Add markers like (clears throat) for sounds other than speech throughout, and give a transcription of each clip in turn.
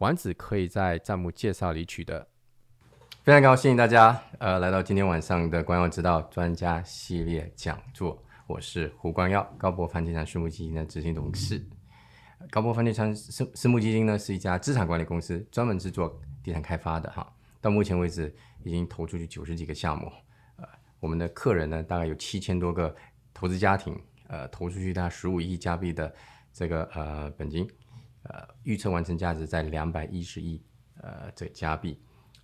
丸子可以在弹幕介绍里取得。非常高兴大家呃来到今天晚上的光耀之道专家系列讲座，我是胡光耀，高博房地产私募基金的执行董事。高博房地产私私募基金呢是一家资产管理公司，专门制作地产开发的哈。到目前为止已经投出去九十几个项目，呃，我们的客人呢大概有七千多个投资家庭，呃，投出去大概十五亿加币的这个呃本金。呃，预测完成价值在两百一十亿，呃，这加币。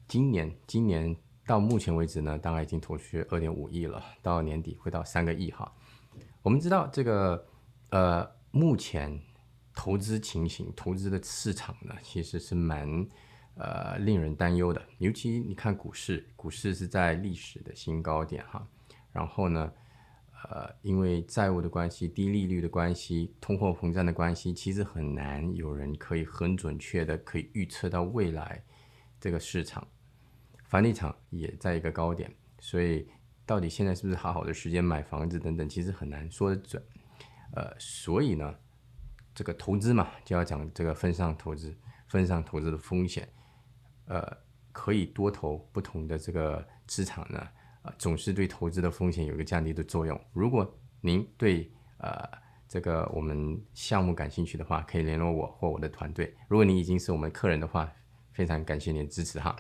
今年，今年到目前为止呢，大概已经投出去二点五亿了，到年底会到三个亿哈。我们知道这个，呃，目前投资情形、投资的市场呢，其实是蛮呃令人担忧的。尤其你看股市，股市是在历史的新高点哈，然后呢。呃，因为债务的关系、低利率的关系、通货膨胀的关系，其实很难有人可以很准确的可以预测到未来这个市场。房地产也在一个高点，所以到底现在是不是好好的时间买房子等等，其实很难说得准。呃，所以呢，这个投资嘛，就要讲这个分散投资，分散投资的风险。呃，可以多投不同的这个资产呢。总是对投资的风险有一个降低的作用。如果您对呃这个我们项目感兴趣的话，可以联络我或我的团队。如果你已经是我们客人的话，非常感谢您的支持哈。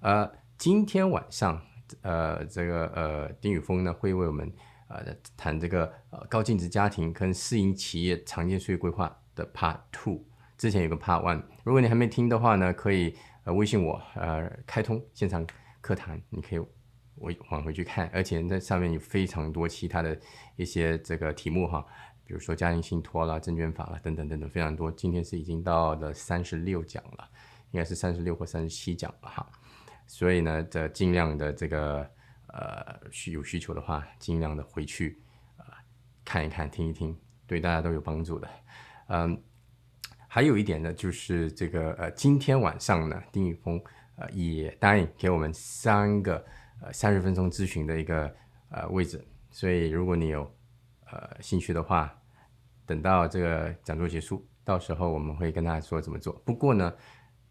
呃，今天晚上呃这个呃丁宇峰呢会为我们呃谈这个呃高净值家庭跟私营企业常见税规划的 Part Two。之前有个 Part One，如果你还没听的话呢，可以呃微信我呃开通现场课堂，你可以。我往回去看，而且在上面有非常多其他的一些这个题目哈，比如说家庭信托啦、证券法啦等等等等，非常多。今天是已经到了三十六讲了，应该是三十六或三十七讲了哈。所以呢，这尽量的这个呃需有需求的话，尽量的回去呃看一看、听一听，对大家都有帮助的。嗯，还有一点呢，就是这个呃今天晚上呢，丁宇峰呃也答应给我们三个。呃，三十分钟咨询的一个呃位置，所以如果你有呃兴趣的话，等到这个讲座结束，到时候我们会跟大家说怎么做。不过呢，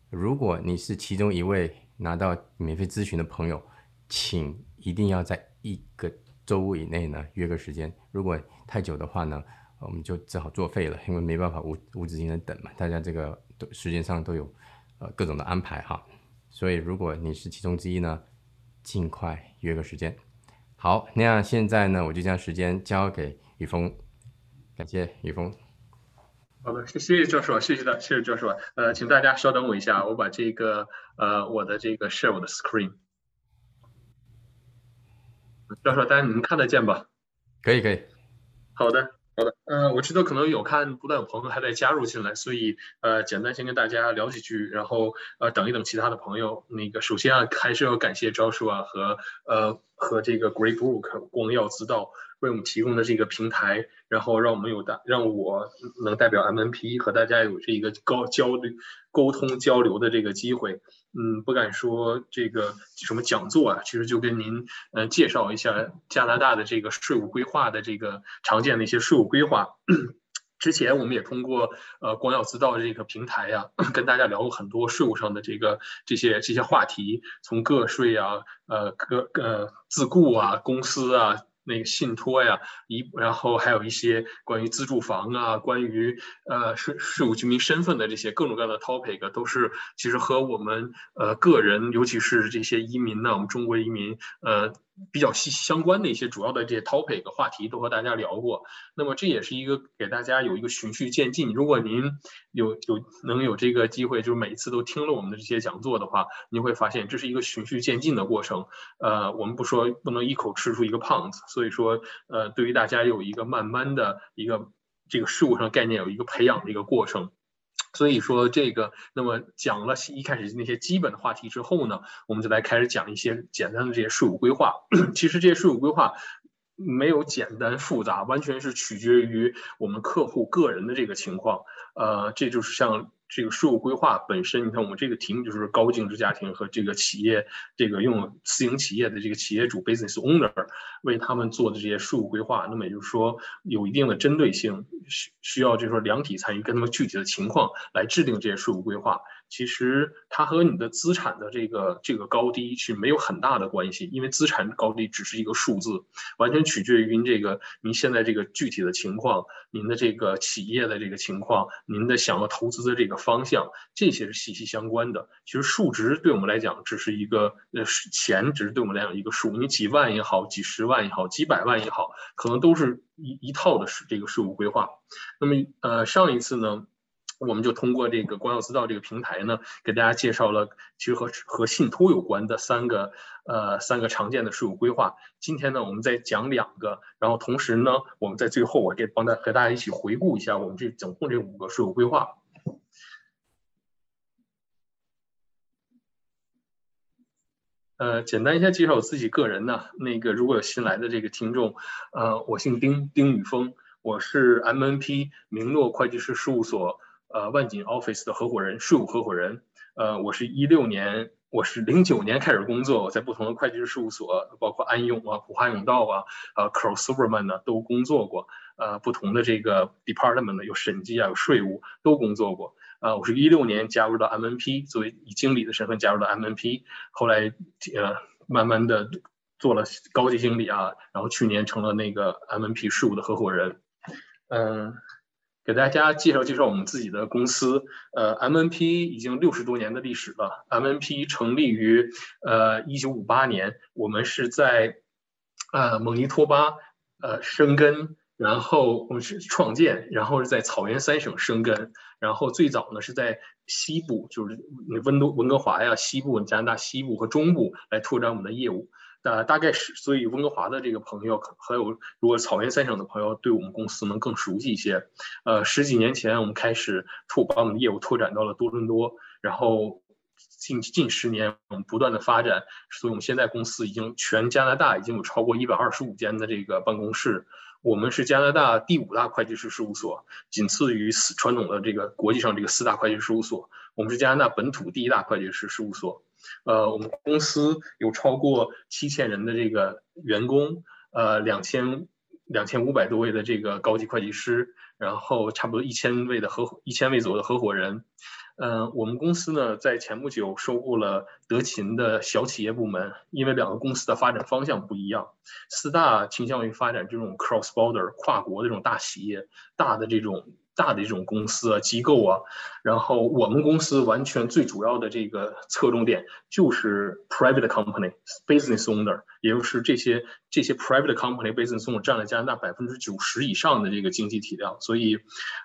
如果你是其中一位拿到免费咨询的朋友，请一定要在一个周以内呢约个时间。如果太久的话呢，我们就只好作废了，因为没办法无无止境的等嘛，大家这个时间上都有呃各种的安排哈。所以如果你是其中之一呢，尽快约个时间，好，那样现在呢，我就将时间交给雨峰，感谢雨峰。好的，谢谢教授，谢谢大，谢谢教授。呃，请大家稍等我一下，我把这个呃我的这个 share 我的 screen。教授，大家能看得见吧？可以，可以。好的。好的，呃，我知道可能有看，不断有朋友还在加入进来，所以呃，简单先跟大家聊几句，然后呃，等一等其他的朋友。那个首先啊，还是要感谢招数啊和呃和这个 Great Book 光耀之道为我们提供的这个平台，然后让我们有大让我能代表 MNP 和大家有这一个高交流、沟通交流的这个机会。嗯，不敢说这个什么讲座啊，其实就跟您呃介绍一下加拿大的这个税务规划的这个常见的一些税务规划。之前我们也通过呃光耀之道这个平台呀，(coughs) 跟大家聊过很多税务上的这个这些这些话题，从个税啊，呃个呃自雇啊，公司啊。那个信托呀，一然后还有一些关于自住房啊，关于呃税税务居民身份的这些各种各样的 topic，都是其实和我们呃个人，尤其是这些移民呢，我们中国移民呃。比较息息相关的一些主要的这些 topic 话题都和大家聊过，那么这也是一个给大家有一个循序渐进。如果您有有能有这个机会，就是每一次都听了我们的这些讲座的话，您会发现这是一个循序渐进的过程。呃，我们不说不能一口吃出一个胖子，所以说呃，对于大家有一个慢慢的一个这个事物上概念有一个培养的一个过程。所以说这个，那么讲了一开始那些基本的话题之后呢，我们就来开始讲一些简单的这些税务规划。其实这些税务规划没有简单复杂，完全是取决于我们客户个人的这个情况。呃，这就是像。这个税务规划本身，你看我们这个题目就是高净值家庭和这个企业，这个用私营企业的这个企业主 business owner 为他们做的这些税务规划，那么也就是说有一定的针对性，需需要就是说量体参与，跟他们具体的情况来制定这些税务规划。其实它和你的资产的这个这个高低是没有很大的关系，因为资产高低只是一个数字，完全取决于您这个您现在这个具体的情况，您的这个企业的这个情况，您的想要投资的这个方向，这些是息息相关的。其实数值对我们来讲只是一个呃钱，只是对我们来讲一个数，你几万也好，几十万也好，几百万也好，可能都是一一套的是这个税务规划。那么呃上一次呢？我们就通过这个光耀资道这个平台呢，给大家介绍了其实和和信托有关的三个呃三个常见的税务规划。今天呢，我们再讲两个，然后同时呢，我们在最后我给帮大和大家一起回顾一下我们这总共这五个税务规划。呃，简单一下介绍我自己个人呢，那个如果有新来的这个听众，呃，我姓丁，丁宇峰，我是 MNP 明诺会计师事务所。呃，万锦 Office 的合伙人，税务合伙人。呃，我是一六年，我是零九年开始工作，我在不同的会计师事务所，包括安永啊、普华永道啊、呃，Crossoverman 呢，都工作过。呃，不同的这个 department 呢，有审计啊，有税务，都工作过。呃，我是一六年加入到 MNP，作为以经理的身份加入到 MNP，后来呃，慢慢的做了高级经理啊，然后去年成了那个 MNP 事务的合伙人。嗯。给大家介绍介绍我们自己的公司，呃，MNP 已经六十多年的历史了。MNP 成立于呃一九五八年，我们是在呃蒙尼托巴呃生根，然后我们是创建，然后是在草原三省生根，然后最早呢是在西部，就是温都温哥华呀，西部加拿大西部和中部来拓展我们的业务。呃，大概是，所以温哥华的这个朋友，还有如果草原三省的朋友，对我们公司能更熟悉一些。呃，十几年前我们开始拓把我们的业务拓展到了多伦多，然后近近十年我们不断的发展，所以我们现在公司已经全加拿大已经有超过一百二十五间的这个办公室。我们是加拿大第五大会计师事务所，仅次于四传统的这个国际上这个四大会计师事务所。我们是加拿大本土第一大会计师事务所。呃，我们公司有超过七千人的这个员工，呃，两千两千五百多位的这个高级会计师，然后差不多一千位的合伙一千位左右的合伙人。嗯，我们公司呢在前不久收购了德勤的小企业部门，因为两个公司的发展方向不一样，四大倾向于发展这种 cross border 跨国的这种大企业，大的这种。大的这种公司啊机构啊，然后我们公司完全最主要的这个侧重点就是 private company business owner，也就是这些这些 private company business owner 占了加拿大百分之九十以上的这个经济体量，所以，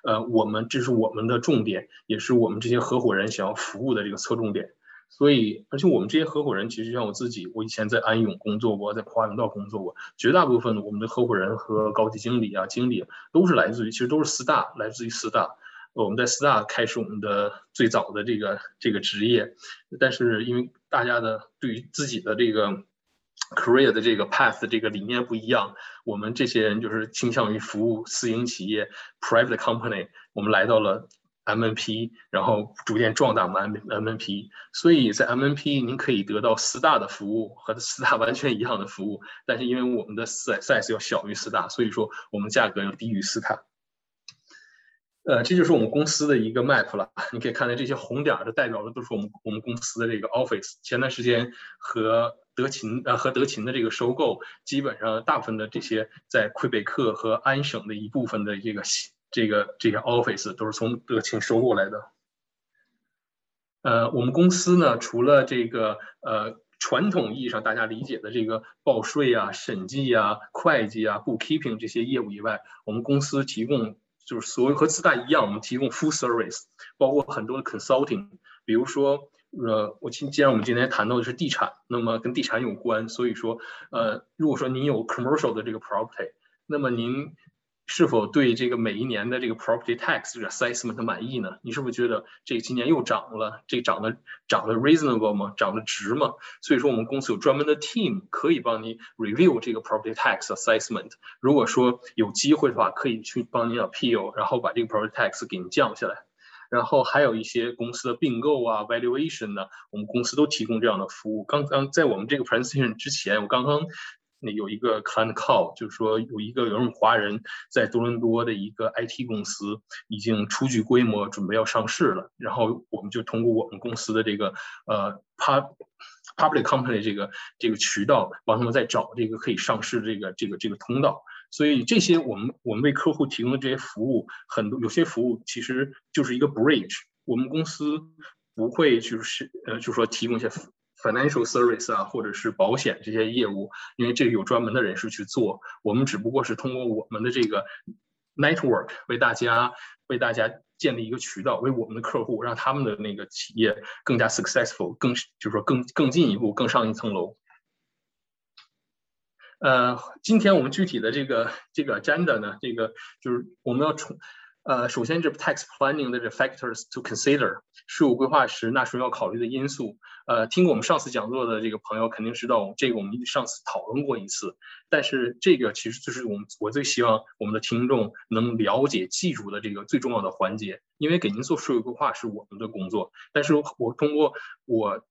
呃，我们这是我们的重点，也是我们这些合伙人想要服务的这个侧重点。所以，而且我们这些合伙人，其实像我自己，我以前在安永工作过，在华永道工作过，绝大部分我们的合伙人和高级经理啊、经理都是来自于，其实都是四大，来自于四大。我们在四大开始我们的最早的这个这个职业，但是因为大家的对于自己的这个 career 的这个 path 这个理念不一样，我们这些人就是倾向于服务私营企业 private company，我们来到了。MNP，然后逐渐壮大我们 MNP 所以在 MNP 您可以得到四大的服务和四大完全一样的服务，但是因为我们的 size 要小于四大，所以说我们价格要低于四大。呃，这就是我们公司的一个 map 了，你可以看到这些红点儿的代表的都是我们我们公司的这个 office。前段时间和德勤呃和德勤的这个收购，基本上大部分的这些在魁北克和安省的一部分的这个。这个这些 office 都是从德勤收过来的。呃，我们公司呢，除了这个呃传统意义上大家理解的这个报税啊、审计啊、会计啊、bookkeeping 这些业务以外，我们公司提供就是所有和自大一样，我们提供 full service，包括很多的 consulting。比如说，呃，我今既然我们今天谈到的是地产，那么跟地产有关，所以说，呃，如果说您有 commercial 的这个 property，那么您是否对这个每一年的这个 property tax assessment 满意呢？你是不是觉得这今年又涨了？这涨得涨得 reasonable 吗？涨得值吗？所以说我们公司有专门的 team 可以帮你 review 这个 property tax assessment。如果说有机会的话，可以去帮你 appeal，然后把这个 property tax 给你降下来。然后还有一些公司的并购啊，valuation 呢，我们公司都提供这样的服务。刚刚在我们这个 presentation 之前，我刚刚。那有一个 client call，就是说有一个有人华人在多伦多的一个 IT 公司已经初具规模，准备要上市了。然后我们就通过我们公司的这个呃 pub public company 这个这个渠道，帮他们在找这个可以上市这个这个这个通道。所以这些我们我们为客户提供的这些服务，很多有些服务其实就是一个 bridge。我们公司不会就是呃，就是说提供一些。Financial service 啊，或者是保险这些业务，因为这有专门的人士去做，我们只不过是通过我们的这个 network 为大家为大家建立一个渠道，为我们的客户让他们的那个企业更加 successful，更就是说更更进一步，更上一层楼。呃，今天我们具体的这个这个 agenda 呢，这个就是我们要从。呃，首先这 tax planning 的这 factors to consider 税务规划时纳税人要考虑的因素。呃，听过我们上次讲座的这个朋友肯定知道，这个我们上次讨论过一次。但是这个其实就是我们我最希望我们的听众能了解、记住的这个最重要的环节。因为给您做税务规划是我们的工作，但是我通过我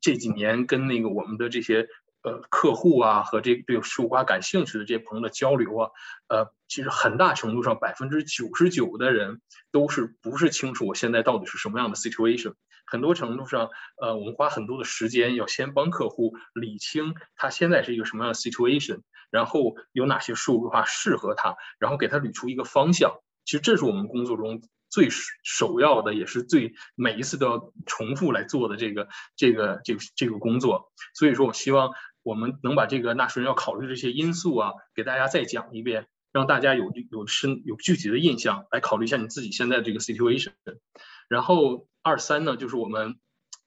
这几年跟那个我们的这些。呃，客户啊和这对数瓜感兴趣的这些朋友的交流啊，呃，其实很大程度上百分之九十九的人都是不是清楚我现在到底是什么样的 situation。很多程度上，呃，我们花很多的时间要先帮客户理清他现在是一个什么样的 situation，然后有哪些数规划适合他，然后给他捋出一个方向。其实这是我们工作中最首要的，也是最每一次都要重复来做的这个这个这个这个工作。所以说我希望。我们能把这个纳税人要考虑这些因素啊，给大家再讲一遍，让大家有有深有具体的印象来考虑一下你自己现在这个 situation。然后二三呢，就是我们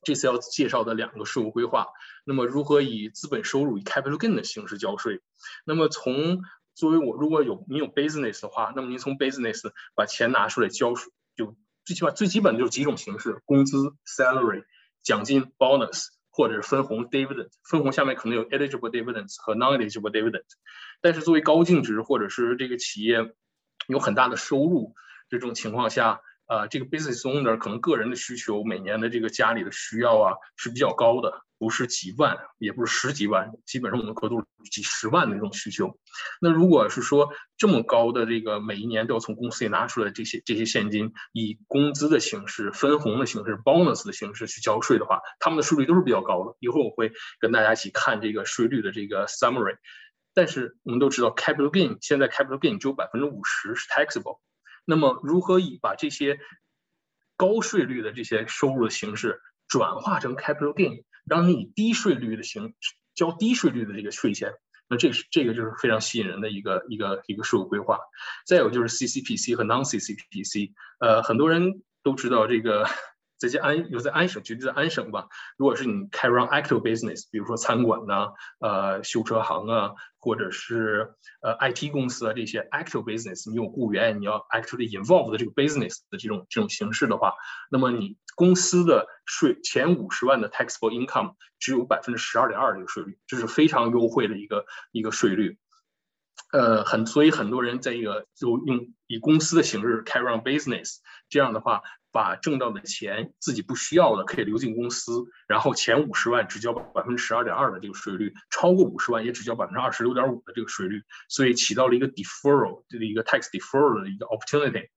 这次要介绍的两个税务规划。那么如何以资本收入以 capital gain 的形式交税？那么从作为我如果有你有 business 的话，那么您从 business 把钱拿出来交税，就最起码最基本的就是几种形式：工资 salary、奖金 bonus。或者是分红 dividend，分红下面可能有 eligible dividends 和 non-eligible dividend，但是作为高净值或者是这个企业有很大的收入这种情况下。呃，这个 business owner 可能个人的需求，每年的这个家里的需要啊是比较高的，不是几万，也不是十几万，基本上我们额度几十万的这种需求。那如果是说这么高的这个每一年都要从公司里拿出来这些这些现金，以工资的形式、分红的形式、bonus 的形式去交税的话，他们的税率都是比较高的。一会儿我会跟大家一起看这个税率的这个 summary。但是我们都知道，capital gain 现在 capital gain 只有百分之五十是 taxable。那么，如何以把这些高税率的这些收入的形式转化成 capital gain，让你以低税率的形交低税率的这个税钱？那这是这个就是非常吸引人的一个一个一个税务规划。再有就是 CCPC 和 non-CCPC，呃，很多人都知道这个。在这安有在安省，举例在安省吧。如果是你开 run active business，比如说餐馆呐，呃，修车行啊，或者是呃 IT 公司啊这些 active business，你有雇员，你要 actually involve 的这个 business 的这种这种形式的话，那么你公司的税前五十万的 taxable income 只有百分之十二点二的一个税率，这是非常优惠的一个一个税率。呃，很所以很多人在一个就用以公司的形式开 run business，这样的话。把挣到的钱自己不需要的可以留进公司，然后前五十万只交百分之十二点二的这个税率，超过五十万也只交百分之二十六点五的这个税率，所以起到了一个 deferral 这个一个 tax deferral 的一个 opportunity。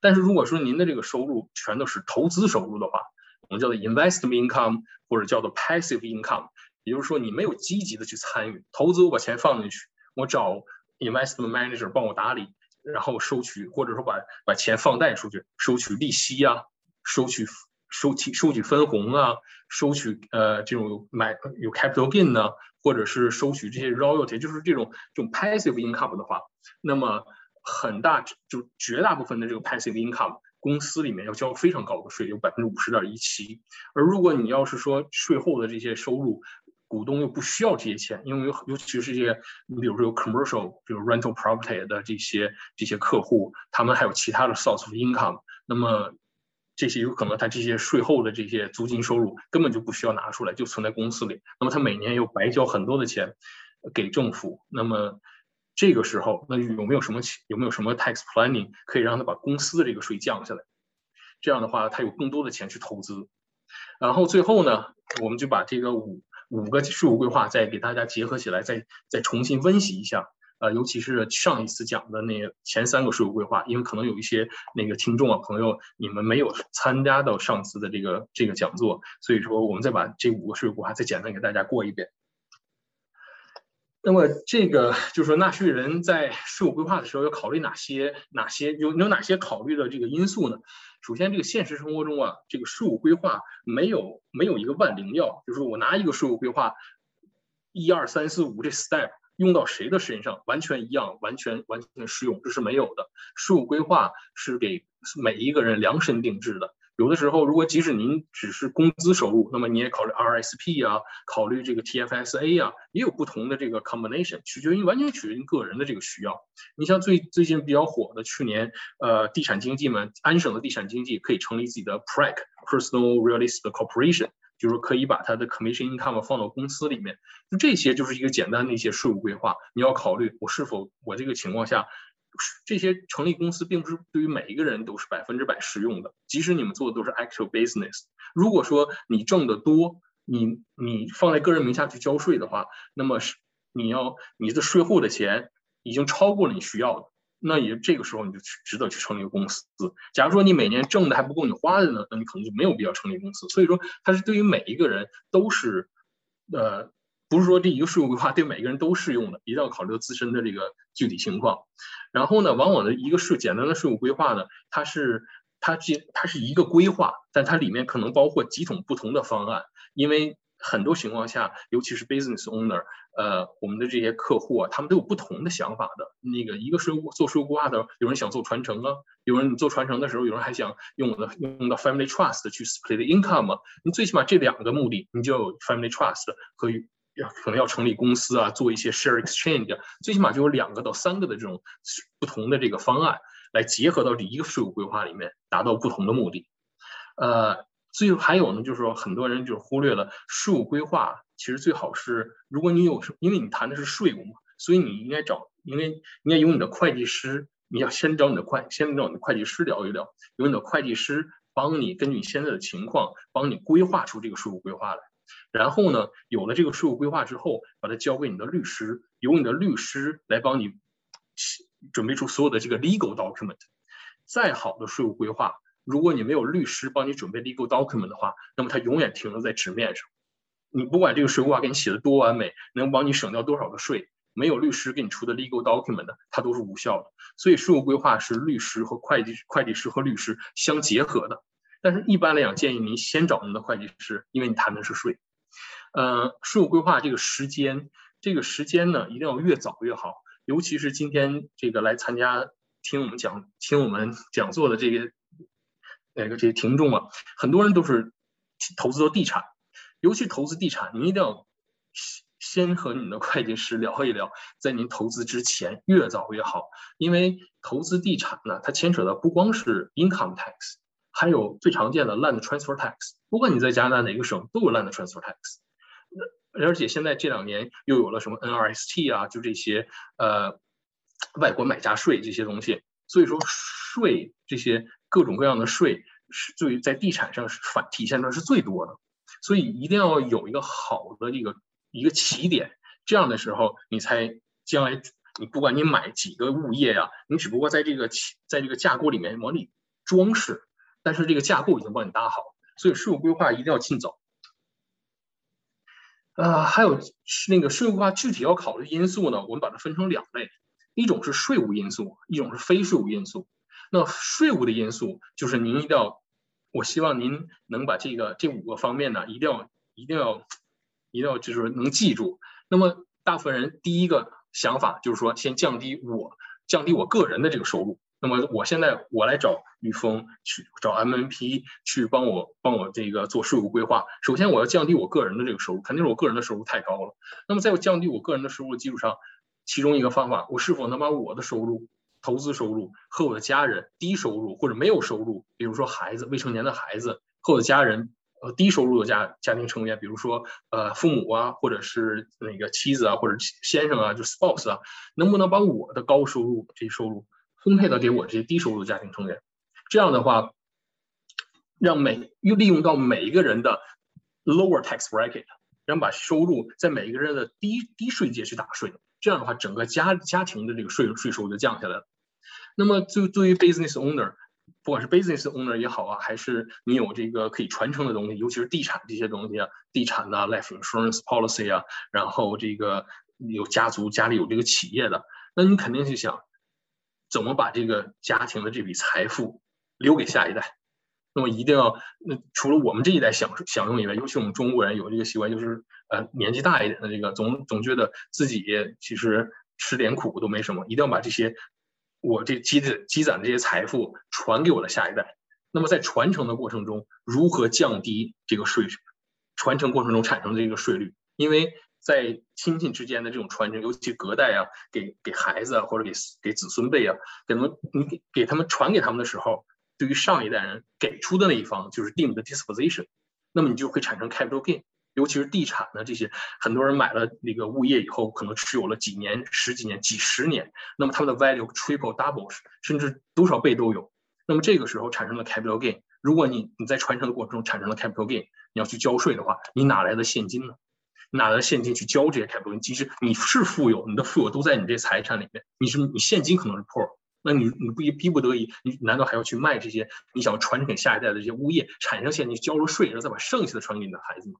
但是如果说您的这个收入全都是投资收入的话，我们叫做 investment income 或者叫做 passive income，也就是说你没有积极的去参与投资，我把钱放进去，我找 investment manager 帮我打理。然后收取，或者说把把钱放贷出去，收取利息啊，收取收取收取分红啊，收取呃这种买有 capital gain 呢，或者是收取这些 royalty，就是这种这种 passive income 的话，那么很大就绝大部分的这个 passive income 公司里面要交非常高的税，有百分之五十点一七。而如果你要是说税后的这些收入，股东又不需要这些钱，因为尤尤其是这些，你比如说有 commercial，比如 rental property 的这些这些客户，他们还有其他的 source of income，那么这些有可能他这些税后的这些租金收入根本就不需要拿出来，就存在公司里，那么他每年又白交很多的钱给政府，那么这个时候，那有没有什么有没有什么 tax planning 可以让他把公司的这个税降下来？这样的话，他有更多的钱去投资。然后最后呢，我们就把这个五五个税务规划再给大家结合起来，再再重新温习一下。呃，尤其是上一次讲的那前三个税务规划，因为可能有一些那个听众啊朋友，你们没有参加到上次的这个这个讲座，所以说我们再把这五个税务规划再简单给大家过一遍。那么这个就是说，纳税人在税务规划的时候要考虑哪些哪些有有哪些考虑的这个因素呢？首先，这个现实生活中啊，这个税务规划没有没有一个万灵药，就是我拿一个税务规划，一二三四五这 step 用到谁的身上完全一样，完全完全适用，这是没有的。税务规划是给每一个人量身定制的。有的时候，如果即使您只是工资收入，那么你也考虑 RSP 啊，考虑这个 TFSA 啊，也有不同的这个 combination，取决于完全取决于个人的这个需要。你像最最近比较火的，去年呃地产经纪们，安省的地产经纪可以成立自己的 PREC（Personal Real Estate Corporation），就是可以把他的 commission income 放到公司里面。就这些就是一个简单的一些税务规划，你要考虑我是否我这个情况下。这些成立公司并不是对于每一个人都是百分之百适用的，即使你们做的都是 actual business。如果说你挣得多，你你放在个人名下去交税的话，那么是你要你的税后的钱已经超过了你需要的，那也这个时候你就去值得去成立一个公司。假如说你每年挣的还不够你花的呢，那你可能就没有必要成立公司。所以说，它是对于每一个人都是，呃。不是说这一个税务规划对每个人都适用的，一定要考虑到自身的这个具体情况。然后呢，往往的一个税简单的税务规划呢，它是它这它是一个规划，但它里面可能包括几种不同的方案。因为很多情况下，尤其是 business owner，呃，我们的这些客户啊，他们都有不同的想法的。那个一个税务做税务规划的，有人想做传承啊，有人做传承的时候，有人还想用我的用到 family trust 去 split income 啊。你最起码这两个目的，你就有 family trust 和。要可能要成立公司啊，做一些 share exchange，最起码就有两个到三个的这种不同的这个方案来结合到这一个税务规划里面，达到不同的目的。呃，最后还有呢，就是说很多人就是忽略了税务规划，其实最好是如果你有，因为你谈的是税务嘛，所以你应该找，因为应该有你的会计师，你要先找你的会，先找你的会计师聊一聊，有你的会计师帮你根据你现在的情况，帮你规划出这个税务规划来。然后呢，有了这个税务规划之后，把它交给你的律师，由你的律师来帮你准备出所有的这个 legal document。再好的税务规划，如果你没有律师帮你准备 legal document 的话，那么它永远停留在纸面上。你不管这个税务规划给你写的多完美，能帮你省掉多少的税，没有律师给你出的 legal document，它都是无效的。所以税务规划是律师和会计、会计师和律师相结合的。但是，一般来讲，建议您先找您的会计师，因为你谈的是税。呃，税务规划这个时间，这个时间呢，一定要越早越好。尤其是今天这个来参加听我们讲、听我们讲座的这个那个这些听众啊，很多人都是投资的地产，尤其投资地产，您一定要先和你的会计师聊一聊，在您投资之前，越早越好。因为投资地产呢，它牵扯的不光是 income tax。还有最常见的 land transfer tax，不管你在加拿大哪个省都有 land transfer tax，而且现在这两年又有了什么 NRST 啊，就这些呃外国买家税这些东西，所以说税这些各种各样的税是最在地产上是反体现的是最多的，所以一定要有一个好的一个一个起点，这样的时候你才将来你不管你买几个物业呀，你只不过在这个在这个架构里面往里装饰。但是这个架构已经帮你搭好了，所以税务规划一定要尽早。呃，还有那个税务规划具体要考虑因素呢，我们把它分成两类，一种是税务因素，一种是非税务因素。那税务的因素就是您一定要，我希望您能把这个这五个方面呢，一定要一定要一定要就是能记住。那么大部分人第一个想法就是说，先降低我降低我个人的这个收入。那么我现在我来找玉峰去找 MNP 去帮我帮我这个做税务规划。首先我要降低我个人的这个收入，肯定是我个人的收入太高了。那么在我降低我个人的收入的基础上，其中一个方法，我是否能把我的收入、投资收入和我的家人低收入或者没有收入，比如说孩子、未成年的孩子和我的家人，呃，低收入的家家庭成员，比如说呃父母啊，或者是那个妻子啊，或者先生啊，就 spouse 啊，能不能把我的高收入这些收入分配到给我这些低收入的家庭成员？这样的话，让每又利用到每一个人的 lower tax bracket，让把收入在每一个人的低低税阶去打税。这样的话，整个家家庭的这个税税收就降下来了。那么，就对于 business owner，不管是 business owner 也好啊，还是你有这个可以传承的东西，尤其是地产这些东西啊，地产呐，life insurance policy 啊，然后这个有家族家里有这个企业的，那你肯定是想怎么把这个家庭的这笔财富留给下一代。那么一定要，那除了我们这一代享享用以外，尤其我们中国人有这个习惯，就是呃年纪大一点的这个总总觉得自己其实吃点苦都没什么，一定要把这些我这积的积攒的这些财富传给我的下一代。那么在传承的过程中，如何降低这个税传承过程中产生的这个税率？因为在亲戚之间的这种传承，尤其隔代啊，给给孩子啊，或者给给子孙辈啊，给他们你给给他们传给他们的时候。对于上一代人给出的那一方就是 deemed disposition，那么你就会产生 capital gain，尤其是地产的这些，很多人买了那个物业以后，可能持有了几年、十几年、几十年，那么他们的 value triple doubles 甚至多少倍都有。那么这个时候产生了 capital gain，如果你你在传承的过程中产生了 capital gain，你要去交税的话，你哪来的现金呢？哪来的现金去交这些 capital gain？其实你是富有，你的富有都在你这财产里面，你是你现金可能是 poor。那你你不逼不得已，你难道还要去卖这些你想传承给下一代的这些物业，产生现金交了税，然后再把剩下的传给你的孩子吗？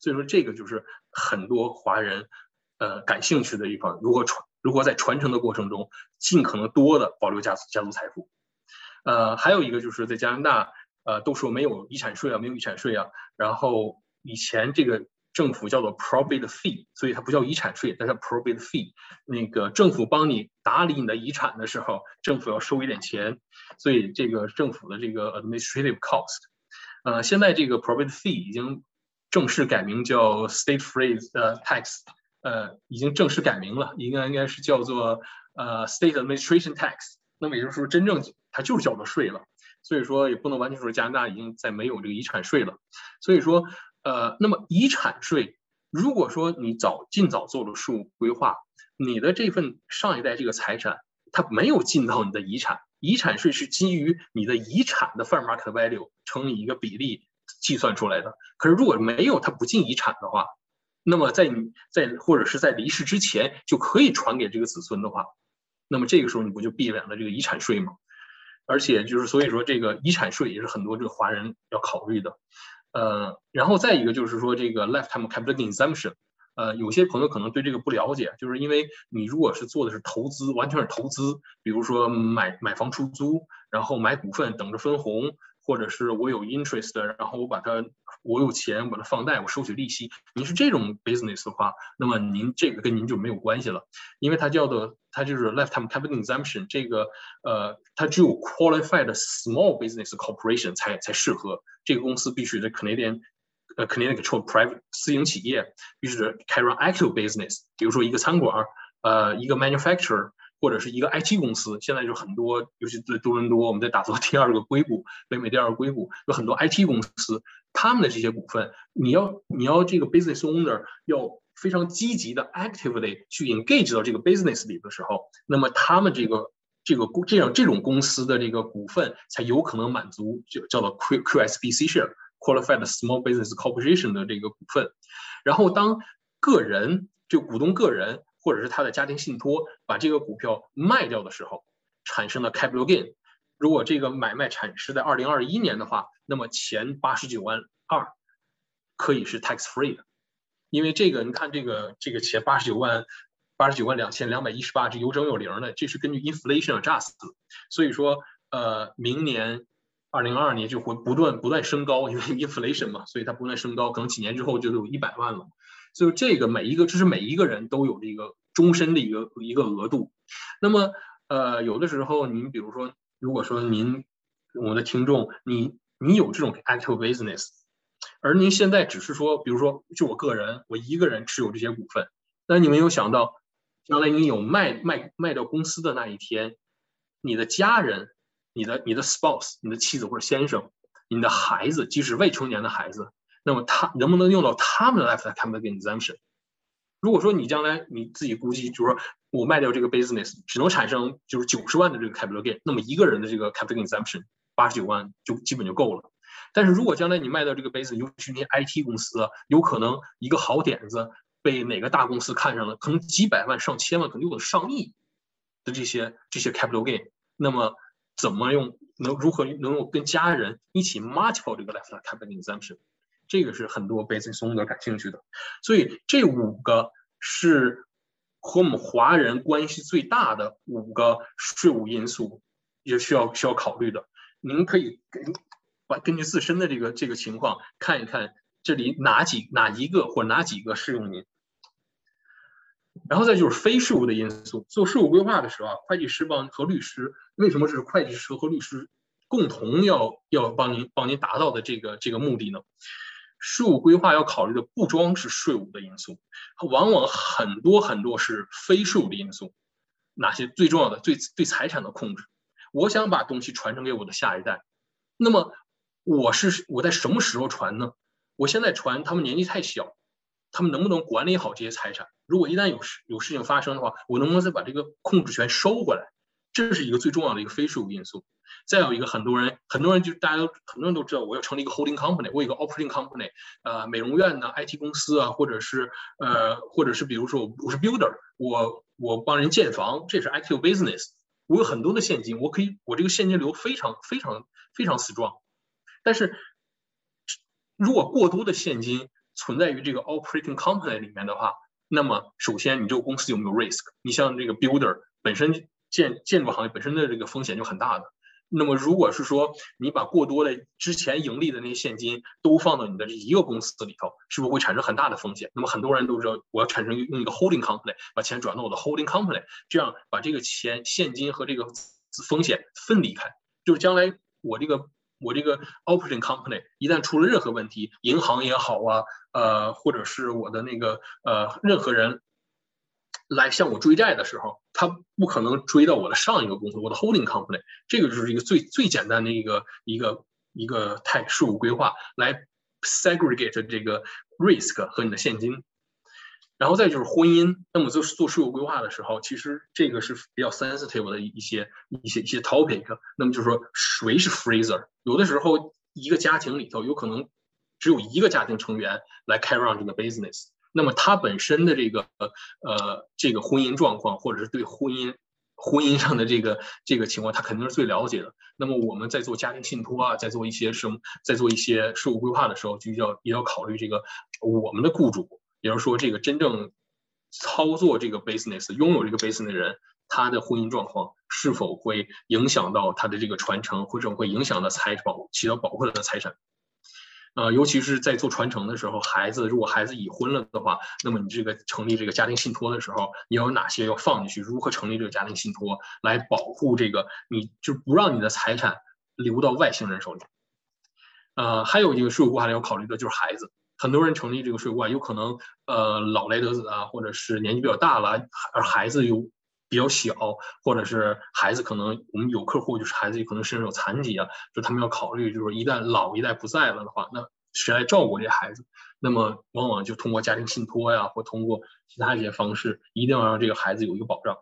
所以说这个就是很多华人呃感兴趣的一方，如何传如何在传承的过程中尽可能多的保留家族家族财富。呃，还有一个就是在加拿大，呃，都说没有遗产税啊，没有遗产税啊，然后以前这个。政府叫做 probate fee，所以它不叫遗产税，但是 probate fee。那个政府帮你打理你的遗产的时候，政府要收一点钱，所以这个政府的这个 administrative cost。呃，现在这个 probate fee 已经正式改名叫 state free 呃 tax，呃，已经正式改名了，应该应该是叫做呃 state administration tax。那么也就是说，真正它就是叫做税了。所以说也不能完全说加拿大已经在没有这个遗产税了。所以说。呃，那么遗产税，如果说你早尽早做了税务规划，你的这份上一代这个财产，它没有进到你的遗产，遗产税是基于你的遗产的 fair market value 乘以一个比例计算出来的。可是如果没有它不进遗产的话，那么在你在或者是在离世之前就可以传给这个子孙的话，那么这个时候你不就避免了这个遗产税吗？而且就是所以说这个遗产税也是很多这个华人要考虑的。呃，然后再一个就是说这个 lifetime capital exemption，呃，有些朋友可能对这个不了解，就是因为你如果是做的是投资，完全是投资，比如说买买房出租，然后买股份等着分红。或者是我有 interest，然后我把它，我有钱我把它放贷，我收取利息。您是这种 business 的话，那么您这个跟您就没有关系了，因为它叫做它就是 lifetime capital exemption，这个呃，它只有 qualified small business corporation 才才适合。这个公司必须在 Canadian，呃 Canadian control private 私营企业，必须是 carry on active business，比如说一个餐馆，呃，一个 manufacturer。或者是一个 IT 公司，现在就很多，尤其在多伦多，我们在打造第二个硅谷，北美第二个硅谷，有很多 IT 公司，他们的这些股份，你要你要这个 business owner 要非常积极的 actively 去 engage 到这个 business 里的时候，那么他们这个这个这样这种公司的这个股份才有可能满足就叫做 Q QSBC share qualified small business corporation 的这个股份，然后当个人就股东个人。或者是他的家庭信托把这个股票卖掉的时候产生的 capital gain，如果这个买卖产是在二零二一年的话，那么前八十九万二可以是 tax free 的，因为这个你看这个这个前八十九万八十九万两千两百一十八是有整有零的，这是根据 inflation adjust，所以说呃明年二零二二年就会不断不断升高，因为 inflation 嘛，所以它不断升高，可能几年之后就有一百万了。就这个每一个，这是每一个人都有这个终身的一个一个额度。那么，呃，有的时候您比如说如果说您我们的听众，你你有这种 active business，而您现在只是说，比如说就我个人，我一个人持有这些股份，那你没有想到，将来你有卖卖卖掉公司的那一天，你的家人、你的你的 spouse、你的妻子或者先生、你的孩子，即使未成年的孩子，那么他能不能用到他们的 lifetime capital gain exemption？如果说你将来你自己估计，就是说我卖掉这个 business 只能产生就是九十万的这个 capital gain，那么一个人的这个 capital gain exemption 八十九万就基本就够了。但是如果将来你卖掉这个 business，尤其是那些 IT 公司，有可能一个好点子被哪个大公司看上了，可能几百万、上千万，可能有上亿的这些这些 capital gain，那么怎么用能如何能够跟家人一起 multiple 这个 lifetime capital exemption？这个是很多 business owner 感兴趣的，所以这五个是和我们华人关系最大的五个税务因素，也需要需要考虑的。您可以根把根据自身的这个这个情况看一看，这里哪几哪一个或哪几个适用您。然后再就是非税务的因素，做税务规划的时候啊，会计师帮和律师，为什么是会计师和律师共同要要帮您帮您达到的这个这个目的呢？税务规划要考虑的不光是税务的因素，往往很多很多是非税务的因素。哪些最重要的？对对财产的控制。我想把东西传承给我的下一代，那么我是我在什么时候传呢？我现在传，他们年纪太小，他们能不能管理好这些财产？如果一旦有事有事情发生的话，我能不能再把这个控制权收回来？这是一个最重要的一个非税务因素。再有一个，很多人，很多人就大家都很多人都知道，我要成立一个 holding company，我有一个 operating company，呃，美容院呢，IT 公司啊，或者是呃，或者是比如说我是 builder，我我帮人建房，这是 active business，我有很多的现金，我可以，我这个现金流非常非常非常 strong，但是如果过多的现金存在于这个 operating company 里面的话，那么首先你这个公司有没有 risk？你像这个 builder 本身建建筑行业本身的这个风险就很大的。那么，如果是说你把过多的之前盈利的那些现金都放到你的这一个公司里头，是不是会产生很大的风险？那么很多人都知道，我要产生用一个 holding company 把钱转到我的 holding company，这样把这个钱现金和这个风险分离开。就是将来我这个我这个 operating company 一旦出了任何问题，银行也好啊，呃，或者是我的那个呃任何人。来向我追债的时候，他不可能追到我的上一个公司，我的 holding company。这个就是一个最最简单的一个一个一个太税务规划，来 segregate 这个 risk 和你的现金。然后再就是婚姻，那么做做税务规划的时候，其实这个是比较 sensitive 的一些一些一些 topic。那么就是说，谁是 freezer？有的时候一个家庭里头有可能只有一个家庭成员来 carry on 这个 business。那么他本身的这个呃这个婚姻状况，或者是对婚姻婚姻上的这个这个情况，他肯定是最了解的。那么我们在做家庭信托啊，在做一些什么，在做一些税务规划的时候，就要也要考虑这个我们的雇主，也就是说这个真正操作这个 business、拥有这个 business 的人，他的婚姻状况是否会影响到他的这个传承，或者会影响到财保起到保护他的财产。呃，尤其是在做传承的时候，孩子如果孩子已婚了的话，那么你这个成立这个家庭信托的时候，你有哪些要放进去？如何成立这个家庭信托来保护这个？你就不让你的财产流到外星人手里。呃，还有一个税务规划要考虑的就是孩子。很多人成立这个税务规划，有可能呃老来得子啊，或者是年纪比较大了，而孩子又比较小，或者是孩子可能我们有客户就是孩子可能身上有残疾啊，就他们要考虑，就是一旦老一代不在了的话，那谁来照顾这孩子？那么往往就通过家庭信托呀，或通过其他一些方式，一定要让这个孩子有一个保障。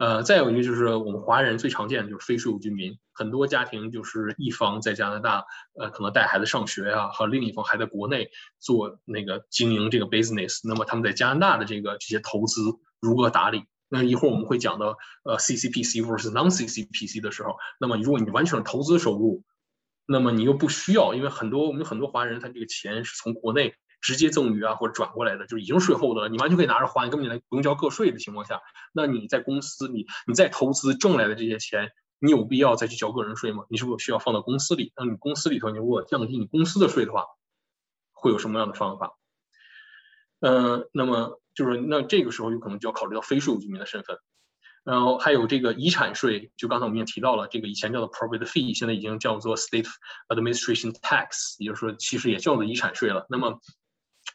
呃，再有一个就是我们华人最常见的就是非税务居民，很多家庭就是一方在加拿大，呃，可能带孩子上学呀，和另一方还在国内做那个经营这个 business，那么他们在加拿大的这个这些投资如何打理？那一会儿我们会讲到，呃，CCPC versus non-CCPC 的时候，那么如果你完全是投资收入，那么你又不需要，因为很多我们很多华人他这个钱是从国内直接赠与啊或者转过来的，就是已经税后的了，你完全可以拿着花，你根本就不用交个税的情况下，那你在公司你你在投资挣来的这些钱，你有必要再去交个人税吗？你是不是需要放到公司里？那你公司里头你如果降低你公司的税的话，会有什么样的方法？嗯，那么。就是那这个时候有可能就要考虑到非税务居民的身份，然后还有这个遗产税，就刚才我们也提到了，这个以前叫做 property fee，现在已经叫做 state administration tax，也就是说其实也叫做遗产税了。那么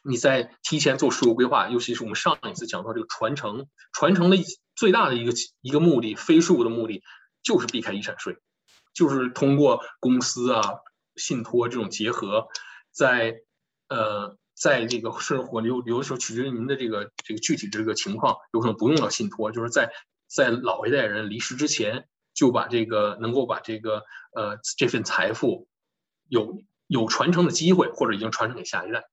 你在提前做税务规划，尤其是我们上一次讲到这个传承，传承的最大的一个一个目的，非税务的目的就是避开遗产税，就是通过公司啊、信托这种结合，在呃。在这个生活流流的时候取决于您的这个这个具体这个情况，有可能不用到信托，就是在在老一代人离世之前，就把这个能够把这个呃这份财富有有传承的机会，或者已经传承给下一代。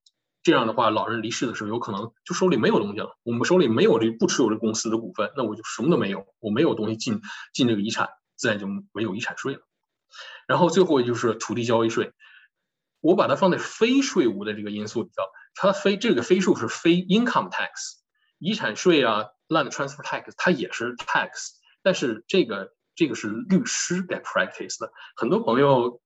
这样的话，老人离世的时候，有可能就手里没有东西了。我们手里没有这不持有这公司的股份，那我就什么都没有，我没有东西进进这个遗产，自然就没有遗产税了。然后最后就是土地交易税。我把它放在非税务的这个因素里头，它非这个非数是非 income tax，遗产税啊，land transfer tax 它也是 tax，但是这个这个是律师该 practice 的。很多朋友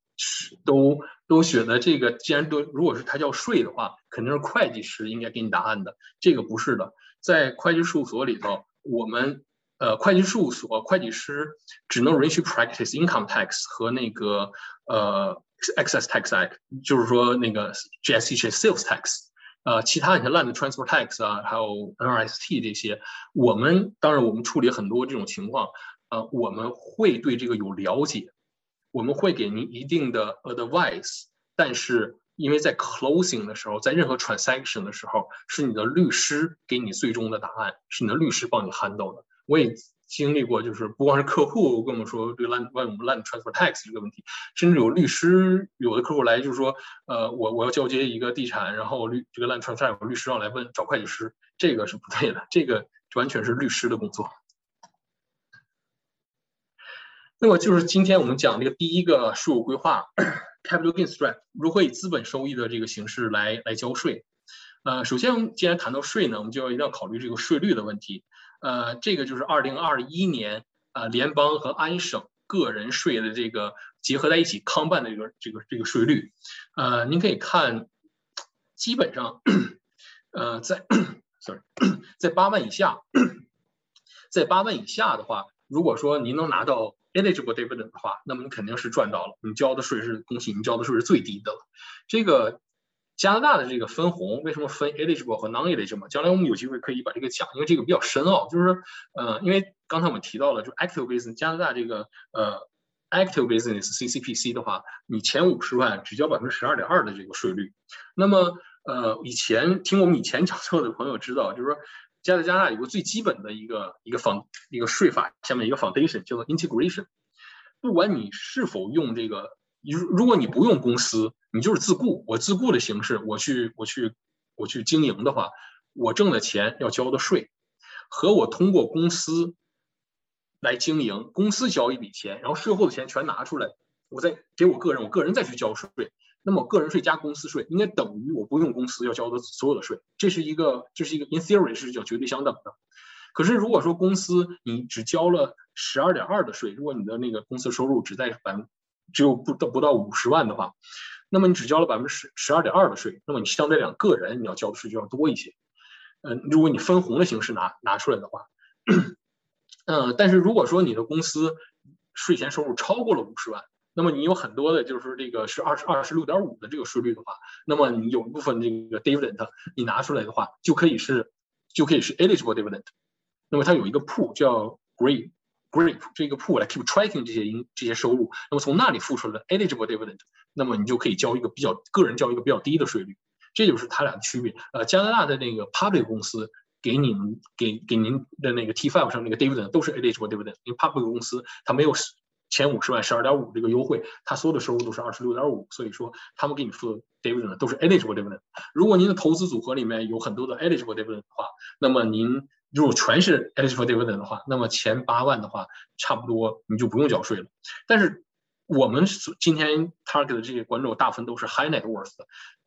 都都觉得这个既然都如果是它叫税的话，肯定是会计师应该给你答案的。这个不是的，在会计事务所里头，我们呃会计事务所会计师只能允许 practice income tax 和那个呃。Access Tax Act 就是说那个 GST Sales Tax，呃，其他你像 Land Transfer Tax 啊，还有 NRST 这些，我们当然我们处理很多这种情况，呃，我们会对这个有了解，我们会给您一定的 advice，但是因为在 closing 的时候，在任何 transaction 的时候，是你的律师给你最终的答案，是你的律师帮你 handle 的，我也。经历过，就是不光是客户跟我们说这个 land 问我们 land transfer tax 这个问题，甚至有律师，有的客户来就是说，呃，我我要交接一个地产，然后律这个 land transfer 有律师要来问找会计师，这个是不对的，这个完全是律师的工作。那么就是今天我们讲这个第一个税务规划 capital gains trap，如何以资本收益的这个形式来来交税。呃，首先既然谈到税呢，我们就要一定要考虑这个税率的问题。呃，这个就是二零二一年呃，联邦和安省个人税的这个结合在一起康办的这个这个这个税率，呃，您可以看，基本上，呃，在，(coughs) sorry，在八万以下，(coughs) 在八万以下的话，如果说您能拿到 eligible dividend 的话，那么你肯定是赚到了，你交的税是恭喜，你交的税是最低的了，这个。加拿大的这个分红为什么分 eligible 和 non-eligible？将来我们有机会可以把这个讲，因为这个比较深奥。就是，呃，因为刚才我们提到了，就 active business 加拿大这个呃 active business CCPC 的话，你前五十万只交百分之十二点二的这个税率。那么，呃，以前听我们以前讲座的朋友知道，就是说，加在加拿大有个最基本的一个一个方一个税法下面一个 foundation 叫做 integration，不管你是否用这个。如如果你不用公司，你就是自雇，我自雇的形式，我去我去我去经营的话，我挣的钱要交的税，和我通过公司来经营，公司交一笔钱，然后税后的钱全拿出来，我再给我个人，我个人再去交税，那么个人税加公司税应该等于我不用公司要交的所有的税，这是一个这是一个 in theory 是叫绝对相等的。可是如果说公司你只交了十二点二的税，如果你的那个公司收入只在百分只有不到不到五十万的话，那么你只交了百分之十十二点二的税，那么你相对两个人你要交的税就要多一些。嗯，如果你分红的形式拿拿出来的话，嗯，但是如果说你的公司税前收入超过了五十万，那么你有很多的就是这个是二十二十六点五的这个税率的话，那么你有一部分这个 dividend 你拿出来的话，就可以是就可以是 eligible dividend。那么它有一个 pool 叫 green。Grip 这个 pool 来 keep tracking 这些盈这些收入，那么从那里付出的 eligible dividend，那么你就可以交一个比较个人交一个比较低的税率，这就是它俩的区别。呃，加拿大的那个 public 公司给你们给给您的那个 T5 上那个 dividend 都是 eligible dividend，因为 public 公司它没有前五十万十二点五这个优惠，它所有的收入都是二十六点五，所以说他们给你付的 dividend 都是 eligible dividend。如果您的投资组合里面有很多的 eligible dividend 的话，那么您如果全是 eligible dividend 的话，那么前八万的话，差不多你就不用交税了。但是我们今天 target 的这些观众大部分都是 high net worth 的，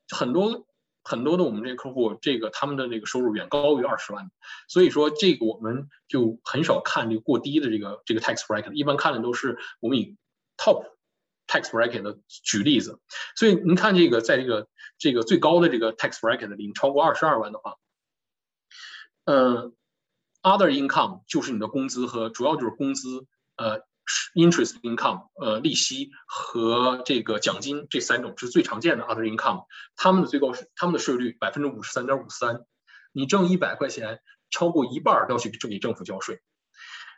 很多很多的我们这些客户，这个他们的这个收入远高于二十万，所以说这个我们就很少看这个过低的这个这个 tax bracket，一般看的都是我们以 top tax bracket 的举例子。所以您看这个在这个这个最高的这个 tax bracket 里超过二十二万的话，嗯。Other income 就是你的工资和主要就是工资，呃，interest income，呃，利息和这个奖金这三种是最常见的 other income，他们的最高是他们的税率百分之五十三点五三，你挣一百块钱，超过一半都要去给政府交税。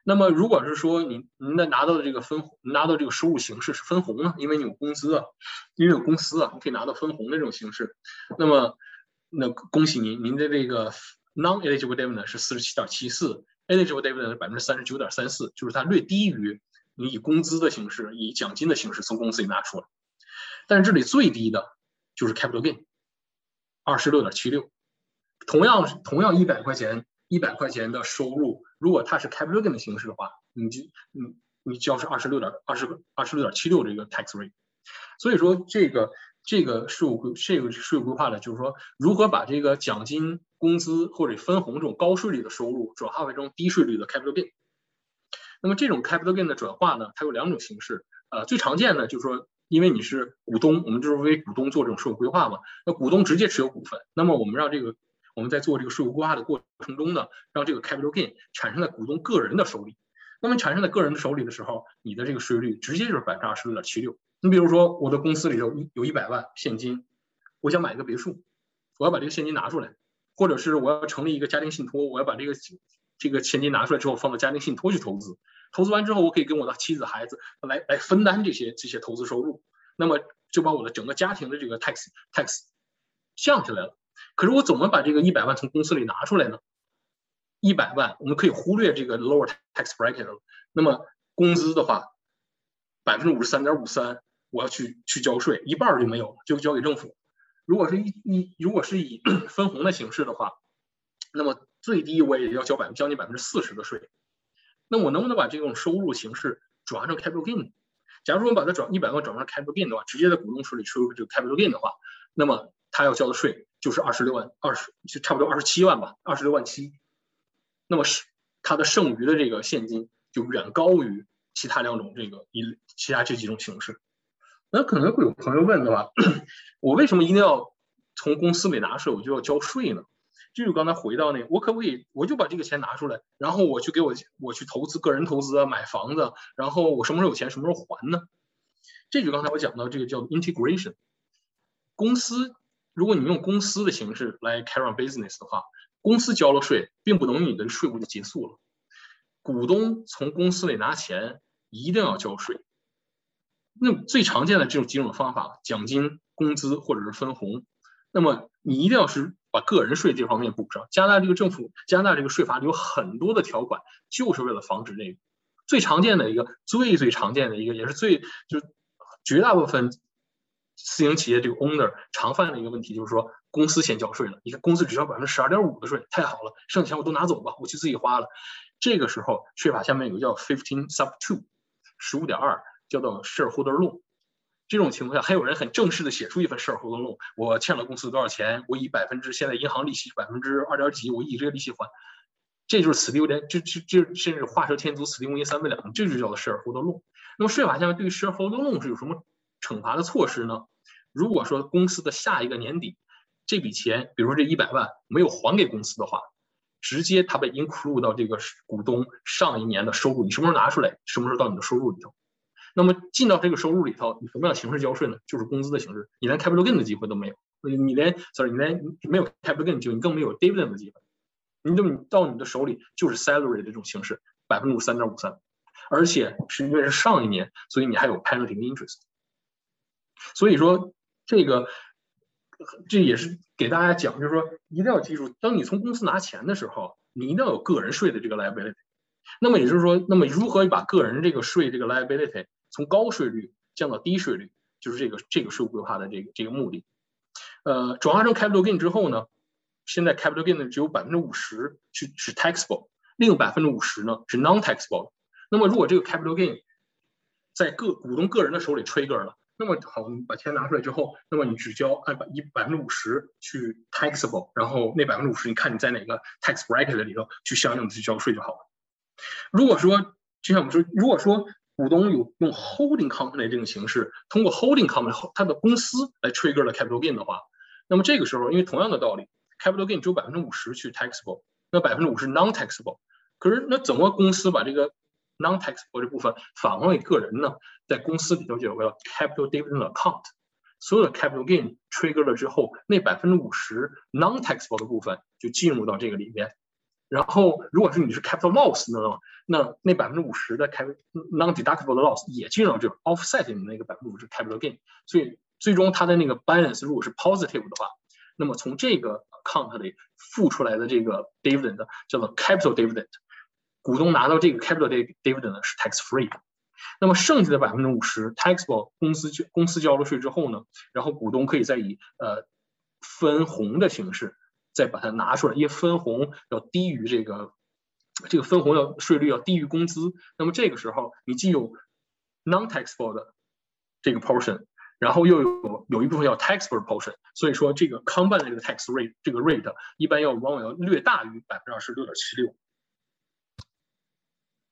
那么如果是说你您的拿到的这个分红拿到这个收入形式是分红呢？因为你有工资啊，因为有公司啊，你可以拿到分红的这种形式。那么那恭喜您，您的这个 non-eligible dividend 是四十七点七四，eligible dividend 是百分之三十九点三四，就是它略低于你以工资的形式、以奖金的形式从公司里拿出来。但是这里最低的就是 capital gain，二十六点七六，同样同样一百块钱。一百块钱的收入，如果它是 capital gain 的形式的话，你就你你交是二十六点二十二十六点七六这个 tax rate。所以说这个这个税务规这个税务规划呢，就是说如何把这个奖金、工资或者分红这种高税率的收入转化为这种低税率的 capital gain。那么这种 capital gain 的转化呢，它有两种形式。呃，最常见的就是说，因为你是股东，我们就是为股东做这种税务规划嘛。那股东直接持有股份，那么我们让这个。我们在做这个税务规划的过程中呢，让这个 capital gain 产生在股东个人的手里。那么产生在个人的手里的时候，你的这个税率直接就是百分之二十六点七六。你比如说，我的公司里头有一百万现金，我想买一个别墅，我要把这个现金拿出来，或者是我要成立一个家庭信托，我要把这个这个现金拿出来之后放到家庭信托去投资。投资完之后，我可以跟我的妻子孩子来来分担这些这些投资收入，那么就把我的整个家庭的这个 tax tax 降下来了。可是我怎么把这个一百万从公司里拿出来呢？一百万我们可以忽略这个 lower tax bracket 了。那么工资的话，百分之五十三点五三，我要去去交税，一半就没有，就交给政府。如果是一一如果是以 (clears throat) 分红的形式的话，那么最低我也要交百分将近百分之四十的税。那我能不能把这种收入形式转换成 capital gain？假如说我把它转一百万转换成 capital gain 的话，直接在股东手里收入这个 capital gain 的话，那么他要交的税。就是二十六万，二十就差不多二十七万吧，二十六万七。那么是他的剩余的这个现金就远高于其他两种这个一其他这几种形式。那可能会有朋友问的话，(clears throat) 我为什么一定要从公司里拿税，我就要交税呢？就是刚才回到那，我可不可以我就把这个钱拿出来，然后我去给我我去投资个人投资啊，买房子，然后我什么时候有钱什么时候还呢？这就刚才我讲到这个叫 integration 公司。如果你用公司的形式来 carry on business 的话，公司交了税，并不等于你的税务就结束了。股东从公司里拿钱，一定要交税。那最常见的这种几种方法，奖金、工资或者是分红，那么你一定要是把个人税这方面补上。加拿大这个政府，加拿大这个税法里有很多的条款，就是为了防止这个。最常见的一个，最最常见的一个，也是最就是绝大部分。私营企业这个 owner 常犯的一个问题就是说，公司先交税了，你看公司只交百分之十二点五的税，太好了，剩下钱我都拿走吧，我去自己花了。这个时候税法下面有个叫 fifteen sub two，十五点二，叫做 shareholder loan。这种情况下，还有人很正式的写出一份 shareholder loan，我欠了公司多少钱，我以百分之现在银行利息百分之二点几，我以这个利息还，这就是此地无银，这这这甚至画蛇添足，此地无银三百两，这就叫做 shareholder loan。那么税法下面对于 shareholder loan 是有什么？惩罚的措施呢？如果说公司的下一个年底这笔钱，比如说这一百万没有还给公司的话，直接它被 include 到这个股东上一年的收入，你什么时候拿出来，什么时候到你的收入里头。那么进到这个收入里头，你什么样的形式交税呢？就是工资的形式，你连 capital gain 的机会都没有，你连 sorry 你连没有 capital gain 就，你更没有 dividend 的机会。你这么到你的手里就是 salary 的这种形式，百分之五三点五三，而且是因为是上一年，所以你还有 penalty interest。所以说，这个这也是给大家讲，就是说一定要记住，当你从公司拿钱的时候，你一定要有个人税的这个 liability。那么也就是说，那么如何把个人这个税这个 liability 从高税率降到低税率，就是这个这个税务规划的这个这个目的。呃，转化成 capital gain 之后呢，现在 capital gain 呢只有百分之五十是是 taxable，另百分之五十呢是 non-taxable。那么如果这个 capital gain 在个股东个人的手里 trigger 了。那么好，你把钱拿出来之后，那么你只交按百一百分之五十去 taxable，然后那百分之五十，你看你在哪个 tax bracket 里头去相应的去交税就好了。如果说就像我们说，如果说股东有用 holding company 这种形式，通过 holding company 它的公司来 trigger 了 capital gain 的话，那么这个时候因为同样的道理，capital gain 只有百分之五十去 taxable，那百分之五十 non taxable，可是那怎么公司把这个 non-taxable 这部分返还给个人呢？在公司里头就有个 capital dividend account，所有的 capital gain trigger 了之后，那百分之五十 non-taxable 的部分就进入到这个里面。然后，如果是你是 capital loss 呢，那那百分之五十的 capital non-deductible loss 也进入到这个 offset 你那个百分之五十 capital gain。所以最终它的那个 balance 如果是 positive 的话，那么从这个 account 里付出来的这个 dividend 叫做 capital dividend，股东拿到这个 capital dividend 呢是 tax free。那么剩下的百分之五十 taxable 公司交公司交了税之后呢，然后股东可以再以呃分红的形式。再把它拿出来，因为分红要低于这个，这个分红要税率要低于工资。那么这个时候，你既有 non-taxable 的这个 portion，然后又有有一部分要 taxable portion，所以说这个 combine 的这个 tax rate 这个 rate 一般要往往要略大于百分之二十六点七六。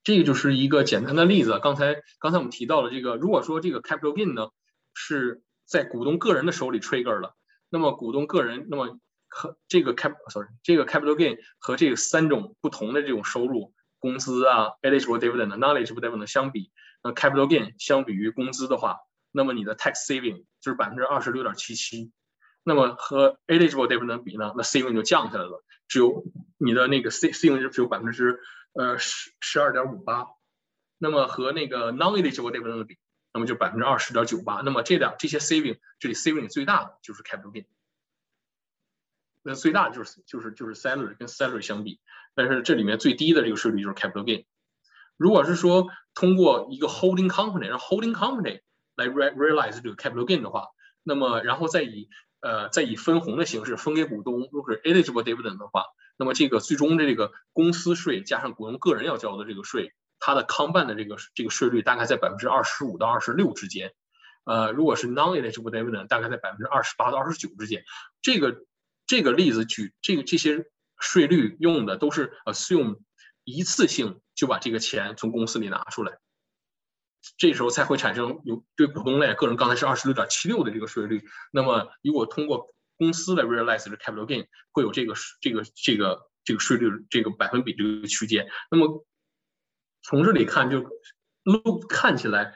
这个就是一个简单的例子。刚才刚才我们提到了这个，如果说这个 capital gain 呢是在股东个人的手里 trigger 了，那么股东个人那么和这个 cap sorry 这个 capital gain 和这个三种不同的这种收入，工资啊，eligible dividend、non-eligible dividend 相比，那 capital gain 相比于工资的话，那么你的 tax saving 就是百分之二十六点七七，那么和 eligible dividend 比呢，那 saving 就降下来了，只有你的那个 saving 只有百分之呃十十二点五八，那么和那个 non-eligible dividend 比，那么就百分之二十点九八，那么这两这些 saving 这里 saving 最大的就是 capital gain。那最大就是就是就是 salary 跟 salary 相比，但是这里面最低的这个税率就是 capital gain。如果是说通过一个 holding company，让 holding company 来 realize 这个 capital gain 的话，那么然后再以呃再以分红的形式分给股东，如果是 eligible dividend 的话，那么这个最终的这个公司税加上股东个人要交的这个税，它的 combine 的这个这个税率大概在百分之二十五到二十六之间。呃，如果是 non-eligible dividend，大概在百分之二十八到二十九之间。这个这个例子举这个这些税率用的都是 assume 一次性就把这个钱从公司里拿出来，这时候才会产生有对股东类个人刚才是二十六点七六的这个税率。那么如果通过公司来 realize 这 capital gain，会有这个这个这个这个税率这个百分比这个区间。那么从这里看就路看起来，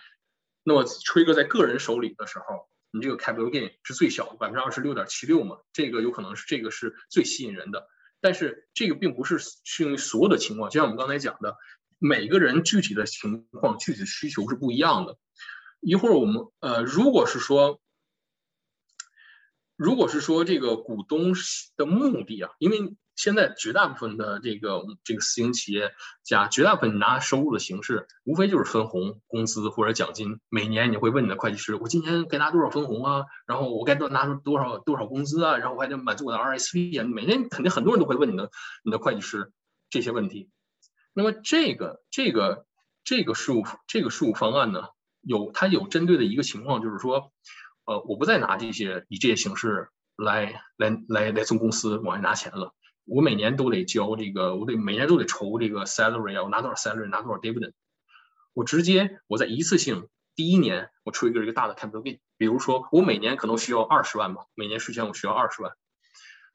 那么吹哥在个人手里的时候。你这个 capital gain 是最小的，百分之二十六点七六嘛，这个有可能是这个是最吸引人的，但是这个并不是适用于所有的情况，就像我们刚才讲的，每个人具体的情况、具体的需求是不一样的。一会儿我们呃，如果是说，如果是说这个股东的目的啊，因为。现在绝大部分的这个这个私营企业家，绝大部分拿收入的形式，无非就是分红、工资或者奖金。每年你会问你的会计师，我今年该拿多少分红啊？然后我该多拿出多少多少工资啊？然后我还得满足我的 RSP 啊。每年肯定很多人都会问你的你的会计师这些问题。那么这个这个这个税务这个税务方案呢，有它有针对的一个情况，就是说，呃，我不再拿这些以这些形式来来来来从公司往外拿钱了。我每年都得交这个，我得每年都得筹这个 salary 啊，我拿多少 salary，拿多少 dividend。我直接我在一次性第一年我出一个一个大的 capital gain，比如说我每年可能需要二十万吧，每年税前我需要二十万，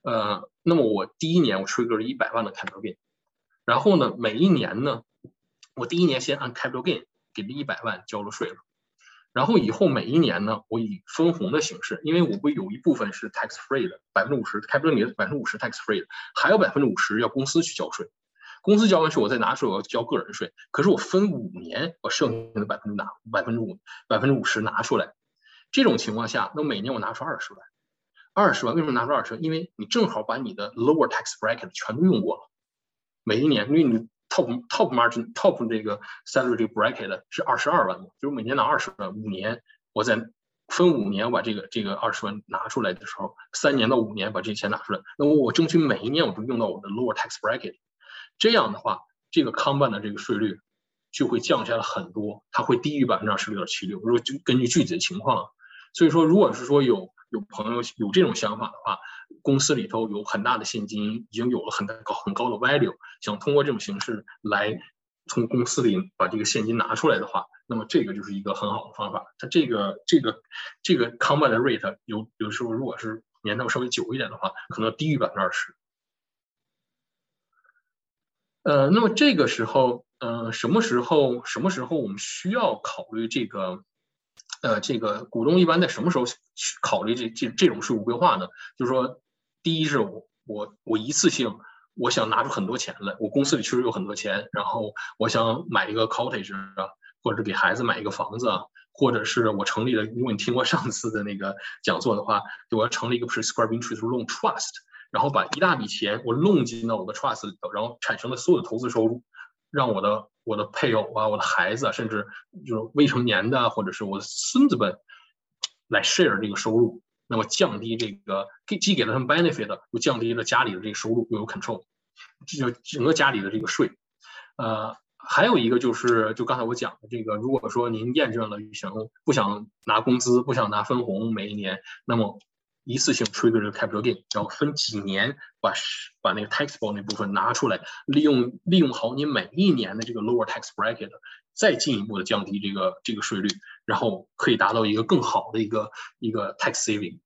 呃，那么我第一年我出一个一百万的 capital gain，然后呢，每一年呢，我第一年先按 capital gain 给这一百万交了税了。然后以后每一年呢，我以分红的形式，因为我不有一部分是 tax free 的，百分之五十，capital 里的百分之五十 tax free 的，还有百分之五十要公司去交税，公司交完税我再拿出我要交个人税，可是我分五年，我剩下的百分之拿百分之五百分之五十拿出来，这种情况下，那每年我拿出二十万，二十万为什么拿出二十万？因为你正好把你的 lower tax bracket 全都用过了，每一年因为你。top top margin top 这个 salary 这个 bracket 是二十二万嘛，就是每年拿二十万，五年我再分五年把这个这个二十万拿出来的时候，三年到五年把这些钱拿出来，那么我争取每一年我都用到我的 lower tax bracket，这样的话，这个 combine 的这个税率就会降下来很多，它会低于百分之二十六点七六。如果就根据具体的情况，所以说如果是说有有朋友有这种想法的话。公司里头有很大的现金，已经有了很大高很高的 value，想通过这种形式来从公司里把这个现金拿出来的话，那么这个就是一个很好的方法。它这个这个这个 combine rate 有有时候如果是年头稍微久一点的话，可能低于百分之二十。呃，那么这个时候，呃，什么时候什么时候我们需要考虑这个？呃，这个股东一般在什么时候去考虑这这这种税务规划呢？就是说，第一是我我我一次性我想拿出很多钱来，我公司里确实有很多钱，然后我想买一个 cottage 啊，或者给孩子买一个房子啊，或者是我成立了，如果你听过上次的那个讲座的话，就我要成立一个 prescribed interest loan trust，然后把一大笔钱我弄进到我的 trust 里头，然后产生的所有的投资收入，让我的。我的配偶啊，我的孩子，甚至就是未成年的，或者是我的孙子们来 share 这个收入，那么降低这个既给了他们 benefit，又降低了家里的这个收入，又有 control，这就整个家里的这个税。呃，还有一个就是，就刚才我讲的这个，如果说您验证了想不想拿工资，不想拿分红每一年，那么。一次性 trigger 这个 capital gain，然后分几年把把那个 taxable 那部分拿出来，利用利用好你每一年的这个 lower tax bracket，再进一步的降低这个这个税率，然后可以达到一个更好的一个一个 tax saving。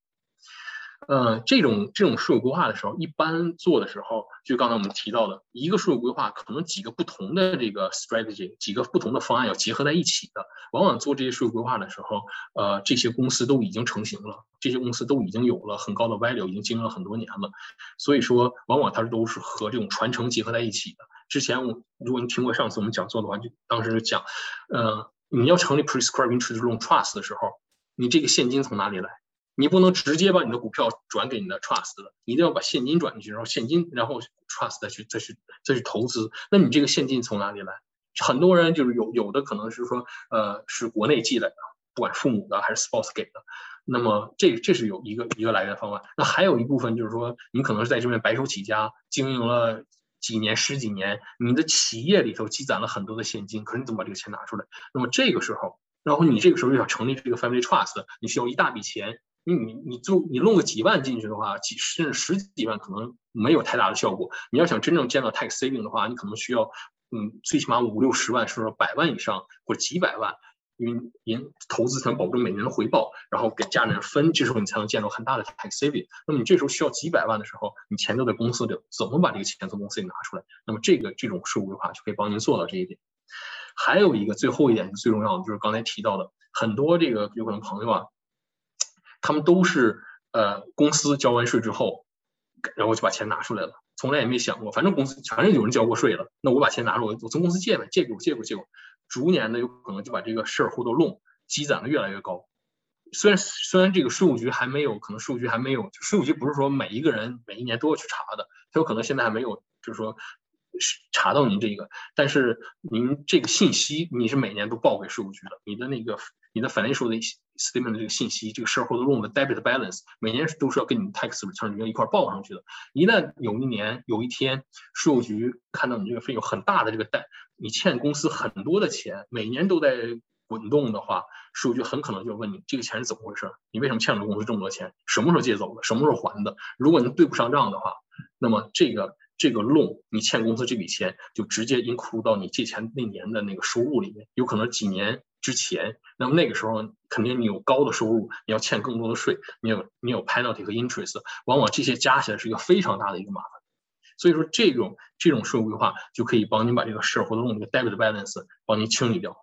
呃，这种这种税务规划的时候，一般做的时候，就刚才我们提到的一个税务规划，可能几个不同的这个 strategy，几个不同的方案要结合在一起的。往往做这些税务规划的时候，呃，这些公司都已经成型了，这些公司都已经有了很高的 value，已经经营了很多年了。所以说，往往它都是和这种传承结合在一起的。之前我如果你听过上次我们讲座的话，就当时讲，呃，你要成立 prescribed interest loan trust 的时候，你这个现金从哪里来？你不能直接把你的股票转给你的 trust 的，你一定要把现金转进去，然后现金，然后 trust 再去再去再去投资。那你这个现金从哪里来？很多人就是有有的可能是说，呃，是国内寄来的，不管父母的还是 spouse 给的。那么这这是有一个一个来源方案。那还有一部分就是说，你可能是在这边白手起家，经营了几年十几年，你的企业里头积攒了很多的现金，可是你怎么把这个钱拿出来？那么这个时候，然后你这个时候又要成立这个 family trust，你需要一大笔钱。你你你就你弄个几万进去的话，几甚至十几万可能没有太大的效果。你要想真正见到 tax saving 的话，你可能需要嗯最起码五六十万，甚至百万以上或者几百万，因为您投资才能保证每年的回报，然后给家人分，这时候你才能见到很大的 tax saving。那么你这时候需要几百万的时候，你钱都在公司里，怎么把这个钱从公司里拿出来？那么这个这种税务规划就可以帮您做到这一点。还有一个最后一点是最重要的，就是刚才提到的很多这个有可能朋友啊。他们都是呃，公司交完税之后，然后就把钱拿出来了，从来也没想过，反正公司反正有人交过税了，那我把钱拿出来，我从公司借呗，借给我，借给我，借给我，逐年的有可能就把这个事儿户头弄积攒的越来越高。虽然虽然这个税务局还没有，可能税务局还没有，税务局不是说每一个人每一年都要去查的，他有可能现在还没有，就是说查到您这个，但是您这个信息你是每年都报给税务局的，你的那个。你的 financial 的 statement 的这个信息，这个 shareholder loan 的 debit balance，每年都是要跟你 tax return 里面一块报上去的。一旦有一年有一天税务局看到你这个费用很大的这个贷，你欠公司很多的钱，每年都在滚动的话，税务局很可能就问你这个钱是怎么回事？你为什么欠了公司这么多钱？什么时候借走的？什么时候还的？如果你对不上账的话，那么这个这个 loan 你欠公司这笔钱就直接 include 到你借钱那年的那个收入里面，有可能几年。之前，那么那个时候肯定你有高的收入，你要欠更多的税，你有你有 penalty 和 interest，往往这些加起来是一个非常大的一个麻烦。所以说这种这种税务规划就可以帮你把这个事儿或者用这个 debit balance 帮你清理掉。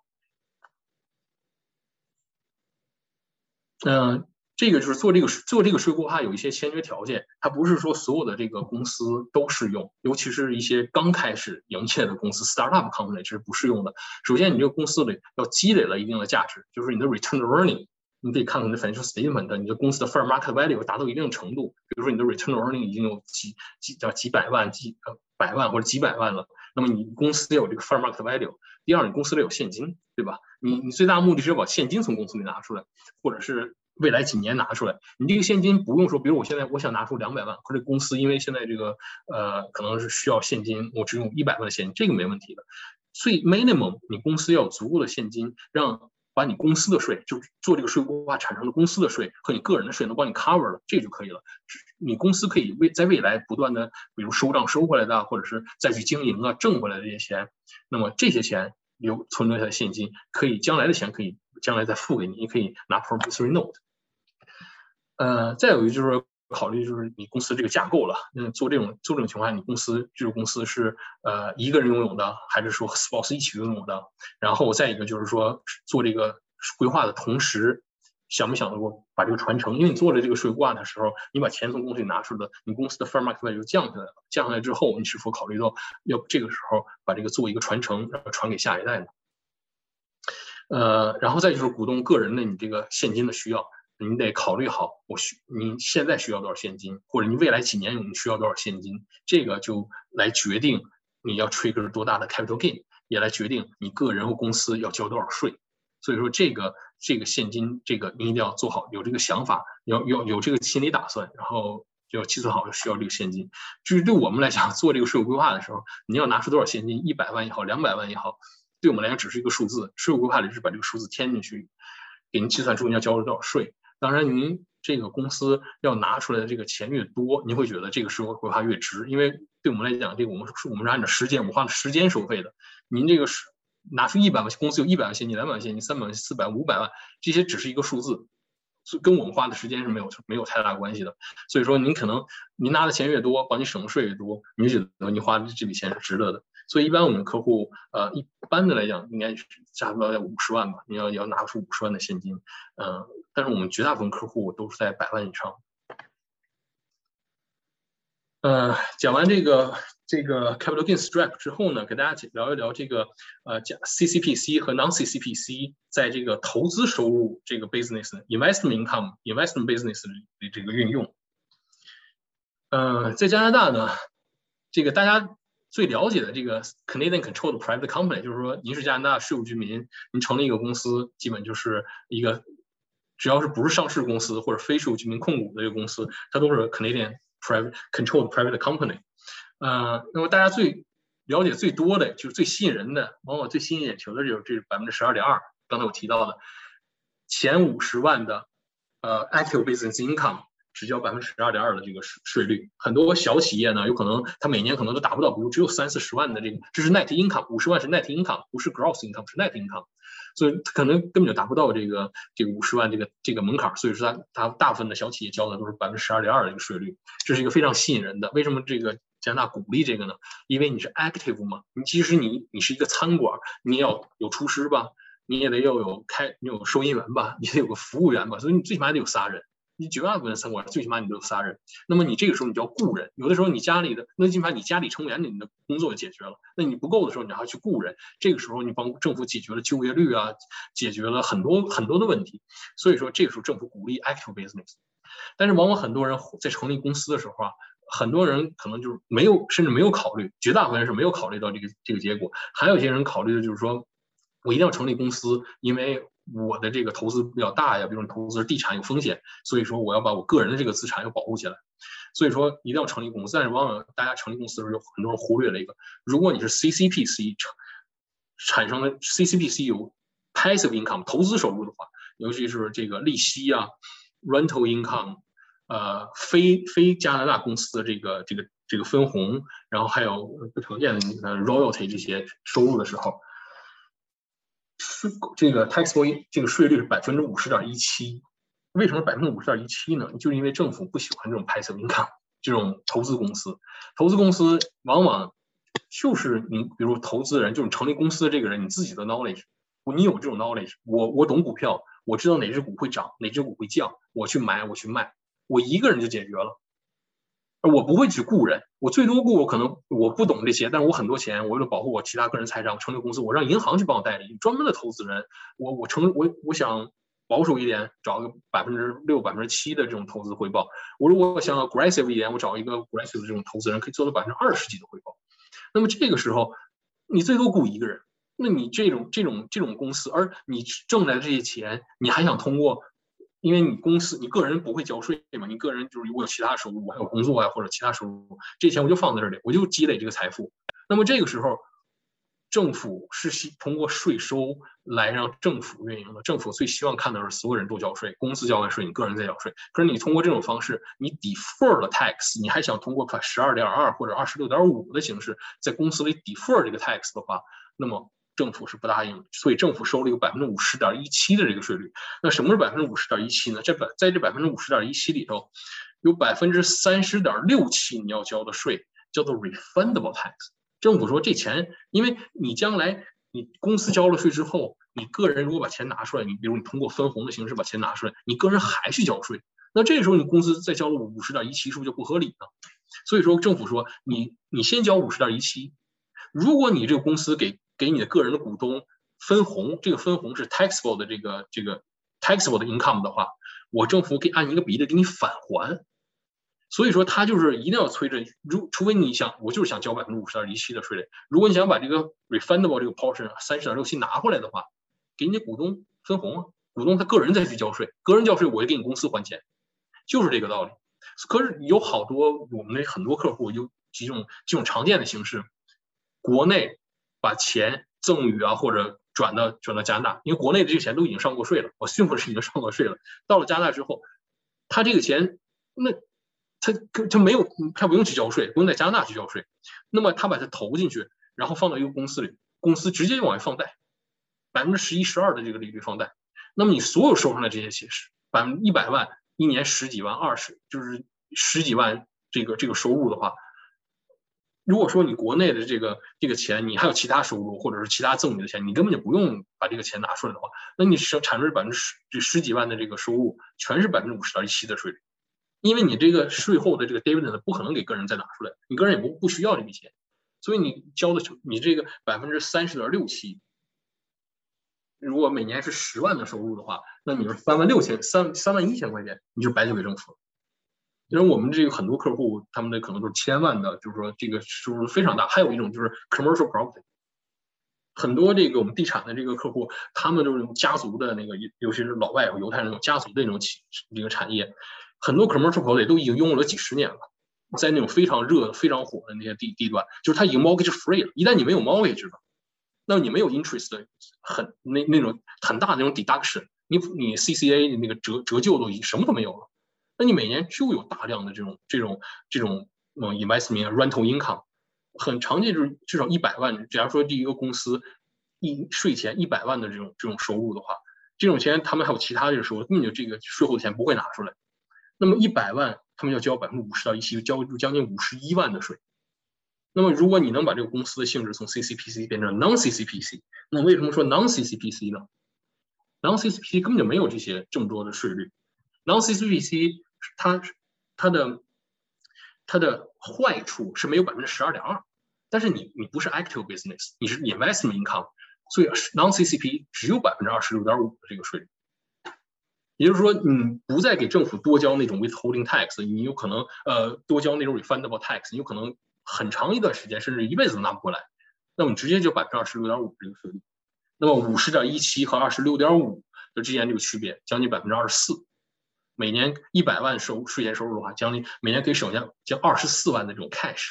嗯。这个就是做这个做这个税规划有一些先决条件，它不是说所有的这个公司都适用，尤其是一些刚开始营业的公司 （startup company） 这是不适用的。首先，你这个公司里要积累了一定的价值，就是你的 return earning，你可以看看你的 financial statement，你的公司的 fair market value 达到一定程度，比如说你的 return earning 已经有几几叫几百万、几呃百万或者几百万了，那么你公司得有这个 fair market value。第二，你公司里有现金，对吧？你你最大目的是要把现金从公司里拿出来，或者是。未来几年拿出来，你这个现金不用说，比如我现在我想拿出两百万，或者公司因为现在这个呃可能是需要现金，我只用一百万的现金，这个没问题的。所以 minimum 你公司要有足够的现金，让把你公司的税就做这个税规划产生的公司的税和你个人的税能帮你 cover 了，这就可以了。你公司可以未在未来不断的，比如收账收回来的，或者是再去经营啊挣回来的这些钱，那么这些钱留存留下的现金，可以将来的钱可以将来再付给你，你可以拿 promissory note。呃，再有一个就是考虑就是你公司这个架构了。那，做这种做这种情况下，你公司这个公司是呃一个人拥有的，还是说 spouse 一起拥有的？然后再一个就是说做这个规划的同时。想不想过把这个传承？因为你做了这个税挂的时候，你把钱从公司里拿出来，你公司的 fair market value 就降下来了。降下来之后，你是否考虑到要这个时候把这个做一个传承，然后传给下一代呢？呃，然后再就是股东个人的你这个现金的需要，你得考虑好，我需你现在需要多少现金，或者你未来几年你需要多少现金，这个就来决定你要 trigger 多大的 capital gain，也来决定你个人和公司要交多少税。所以说这个这个现金这个你一定要做好，有这个想法，要要有这个心理打算，然后就要计算好需要这个现金。至于对我们来讲，做这个税务规划的时候，你要拿出多少现金，一百万也好，两百万也好，对我们来讲只是一个数字。税务规划里是把这个数字填进去，给您计算出你要交多少税。当然，您这个公司要拿出来的这个钱越多，您会觉得这个税务规划越值，因为对我们来讲，这个我们是我们是按照时间，我们花的时间收费的。您这个是。拿出一百万，公司有一百万现金、两百万现金、三百万、四百、五百万，这些只是一个数字，所以跟我们花的时间是没有没有太大关系的。所以说，您可能您拿的钱越多，帮你省的税越多，你觉得你花的这笔钱是值得的。所以一般我们客户，呃，一般的来讲，应该是差不多在五十万吧。你要要拿出五十万的现金，嗯，但是我们绝大部分客户都是在百万以上。呃，讲完这个这个 capital gain strap 之后呢，给大家聊一聊这个呃讲 CCPC 和 non CCPC 在这个投资收入这个 business investment income investment business 的这个运用。呃，在加拿大呢，这个大家最了解的这个 Canadian controlled private company，就是说您是加拿大税务居民，您成立一个公司，基本就是一个只要是不是上市公司或者非税务居民控股的一个公司，它都是 Canadian。private controlled private company，呃，那么大家最了解最多的就是最吸引人的，往往最吸引眼球的就是这百分之十二点二。刚才我提到的前五十万的呃 active business income 只交百分之十二点二的这个税税率。很多小企业呢，有可能他每年可能都达不到，比如只有三四十万的这个，这是 net income，五十万是 net income，不是 gross income，是 net income。所以可能根本就达不到这个这个五十万这个这个门槛，所以说它它大部分的小企业交的都是百分之十二点二的一个税率，这是一个非常吸引人的。为什么这个加拿大鼓励这个呢？因为你是 active 嘛，你即使你你是一个餐馆，你要有厨师吧，你也得要有开你有收银员吧，你得有个服务员吧，所以你最起码得有仨人。你绝大部分餐馆最起码你都有仨人，那么你这个时候你就要雇人。有的时候你家里的那起码你家里成员你的工作解决了，那你不够的时候你还要去雇人。这个时候你帮政府解决了就业率啊，解决了很多很多的问题。所以说这个时候政府鼓励 active business，但是往往很多人在成立公司的时候啊，很多人可能就是没有甚至没有考虑，绝大部分人是没有考虑到这个这个结果。还有一些人考虑的就是说，我一定要成立公司，因为。我的这个投资比较大呀，比如说你投资地产有风险，所以说我要把我个人的这个资产要保护起来，所以说一定要成立公司。但是往往大家成立公司的时候，有很多人忽略了一个，如果你是 CCPC 产产生的 CCPC 有 passive income 投资收入的话，尤其是这个利息啊，rental income，呃，非非加拿大公司的这个这个这个分红，然后还有不常见的 royalty 这些收入的时候。税这个 taxable 这个税率是百分之五十点一七，为什么百分之五十点一七呢？就是因为政府不喜欢这种 passive income 这种投资公司，投资公司往往就是你，比如投资人，就是成立公司的这个人，你自己的 knowledge，你有这种 knowledge，我我懂股票，我知道哪只股会涨，哪只股会降，我去买，我去卖，我一个人就解决了。我不会去雇人，我最多雇我可能我不懂这些，但是我很多钱，我为了保护我其他个人财产，我成立公司，我让银行去帮我代理，专门的投资人，我我成我我想保守一点，找个百分之六、百分之七的这种投资回报。我如果想要 aggressive 一点，我找一个 aggressive 的这种投资人，可以做到百分之二十几的回报。那么这个时候，你最多雇一个人，那你这种这种这种公司，而你挣来的这些钱，你还想通过？因为你公司你个人不会交税嘛，你个人就是如果有其他收入，还有工作呀或者其他收入，这钱我就放在这里，我就积累这个财富。那么这个时候，政府是希通过税收来让政府运营的。政府最希望看到是所有人都交税，公司交完税，你个人在交税。可是你通过这种方式，你 defer 了 tax，你还想通过十二点二或者二十六点五的形式在公司里 defer 这个 tax 的话，那么。政府是不答应，所以政府收了一个百分之五十点一七的这个税率。那什么是百分之五十点一七呢？这百在这百分之五十点一七里头，有百分之三十点六七你要交的税叫做 refundable tax。政府说这钱，因为你将来你公司交了税之后，你个人如果把钱拿出来，你比如你通过分红的形式把钱拿出来，你个人还去交税，那这时候你公司再交了五十点一七，是不是就不合理呢？所以说政府说你你先交五十点一七，如果你这个公司给给你的个人的股东分红，这个分红是 taxable 的这个这个 taxable 的 income 的话，我政府给按一个比例给你返还。所以说，他就是一定要催着，如除非你想，我就是想交百分之五十点一七的税率。如果你想把这个 refundable 这个 portion 三十点六七拿回来的话，给你股东分红啊，股东他个人再去交税，个人交税我就给你公司还钱，就是这个道理。可是有好多我们的很多客户有几种几种常见的形式，国内把钱赠与啊或者转到转到加拿大，因为国内的这个钱都已经上过税了，我迅速是已经上过税了，到了加拿大之后，他这个钱那。他他没有，他不用去交税，不用在加拿大去交税。那么他把它投进去，然后放到一个公司里，公司直接就往外放贷，百分之十一、十二的这个利率放贷。那么你所有收上来这些钱是百分一百万，一年十几万、二十就是十几万这个这个收入的话，如果说你国内的这个这个钱，你还有其他收入或者是其他赠与的钱，你根本就不用把这个钱拿出来的话，那你生产生百分之十这十几万的这个收入，全是百分之五十点一七的税率。因为你这个税后的这个 dividend 不可能给个人再拿出来，你个人也不不需要这笔钱，所以你交的你这个百分之三十点六七，如果每年是十万的收入的话，那你是三万六千三三万一千块钱，你就白交给政府了。因为我们这个很多客户，他们的可能都是千万的，就是说这个收入非常大。还有一种就是 commercial property，很多这个我们地产的这个客户，他们就是家族的那个，尤其是老外犹太人那种家族的那种企这个产业。很多 commercial property 都已经拥有了几十年了，在那种非常热、非常火的那些地地段，就是它已经 mortgage free 了。一旦你没有 mortgage 了，那你没有 interest 的很那那种很大的那种 deduction，你你 CCA 那个折折旧都已经什么都没有了，那你每年就有大量的这种这种这种嗯 investment rental income，很常见就是至少一百万。假如说第一个公司一税前一百万的这种这种收入的话，这种钱他们还有其他的收入，根本就这个税后钱不会拿出来。那么一百万，他们要交百分之五十到一七，交将近五十一万的税。那么如果你能把这个公司的性质从 CCPC 变成 Non-CCPC，那为什么说 Non-CCPC 呢？Non-CCPC 根本就没有这些这么多的税率。Non-CCPC 它它的它的坏处是没有百分之十二点二，但是你你不是 active business，你是 investment income，所以 Non-CCP 只有百分之二十六点五的这个税率。也就是说，你不再给政府多交那种 withholding tax，你有可能呃多交那种 refundable tax，你有可能很长一段时间甚至一辈子都拿不过来。那么直接就百分之二十六点五这个税率，那么五十点一七和二十六点五的之间这个区别将近百分之二十四。每年一百万收税前收入的话，将近每年可以省下将二十四万的这种 cash。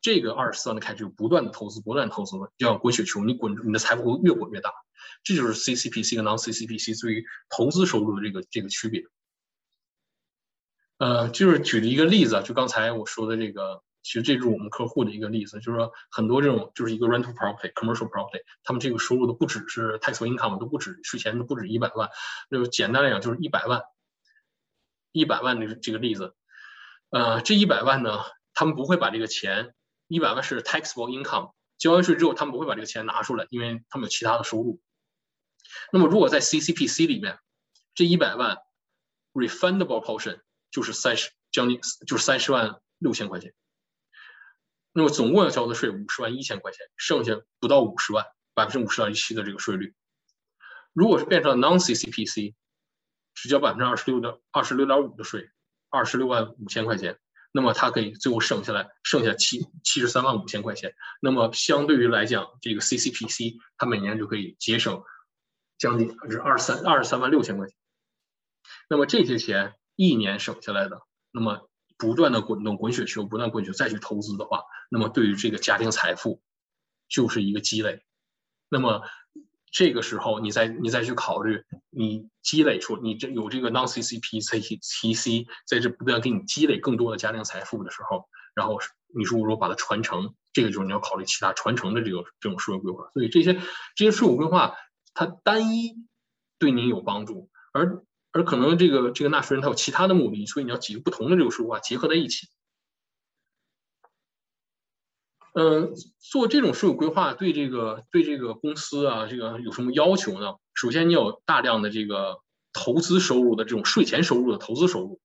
这个二十四万的 cash 就不断的投资，不断投资，就像滚雪球，你滚你的财富会越滚越大。这就是 CCPC 跟 Non-CCPC 对于投资收入的这个这个区别。呃，就是举了一个例子啊，就刚才我说的这个，其实这是我们客户的一个例子，就是说很多这种就是一个 rental property、commercial property，他们这个收入都不只是 taxable income，都不止税前都不止一百万，就简单来讲就是一百万，一百万的这个例子。呃，这一百万呢，他们不会把这个钱，一百万是 taxable income，交完税之后他们不会把这个钱拿出来，因为他们有其他的收入。那么，如果在 CCPC 里面，这一百万 refundable portion 就是三十，将近就是三十万六千块钱。那么总共要交的税五十万一千块钱，剩下不到五十万，百分之五十到一七的这个税率。如果是变成 Non-CCPC，只交百分之二十六的二十六点五的税，二十六万五千块钱，那么他可以最后省下来剩下七七十三万五千块钱。那么相对于来讲，这个 CCPC 他每年就可以节省。将近是二十三二十三万六千块钱，那么这些钱一年省下来的，那么不断的滚动滚雪球，不断滚雪球再去投资的话，那么对于这个家庭财富就是一个积累。那么这个时候你再你再去考虑，你积累出你这有这个 non-CCP-CTC 在这不断给你积累更多的家庭财富的时候，然后你如果说把它传承，这个就是你要考虑其他传承的这个这种税务规划。所以这些这些税务规划。它单一对您有帮助，而而可能这个这个纳税人他有其他的目的，所以你要几个不同的这个税务啊结合在一起。嗯，做这种税务规划对这个对这个公司啊，这个有什么要求呢？首先，你有大量的这个投资收入的这种税前收入的投资收入，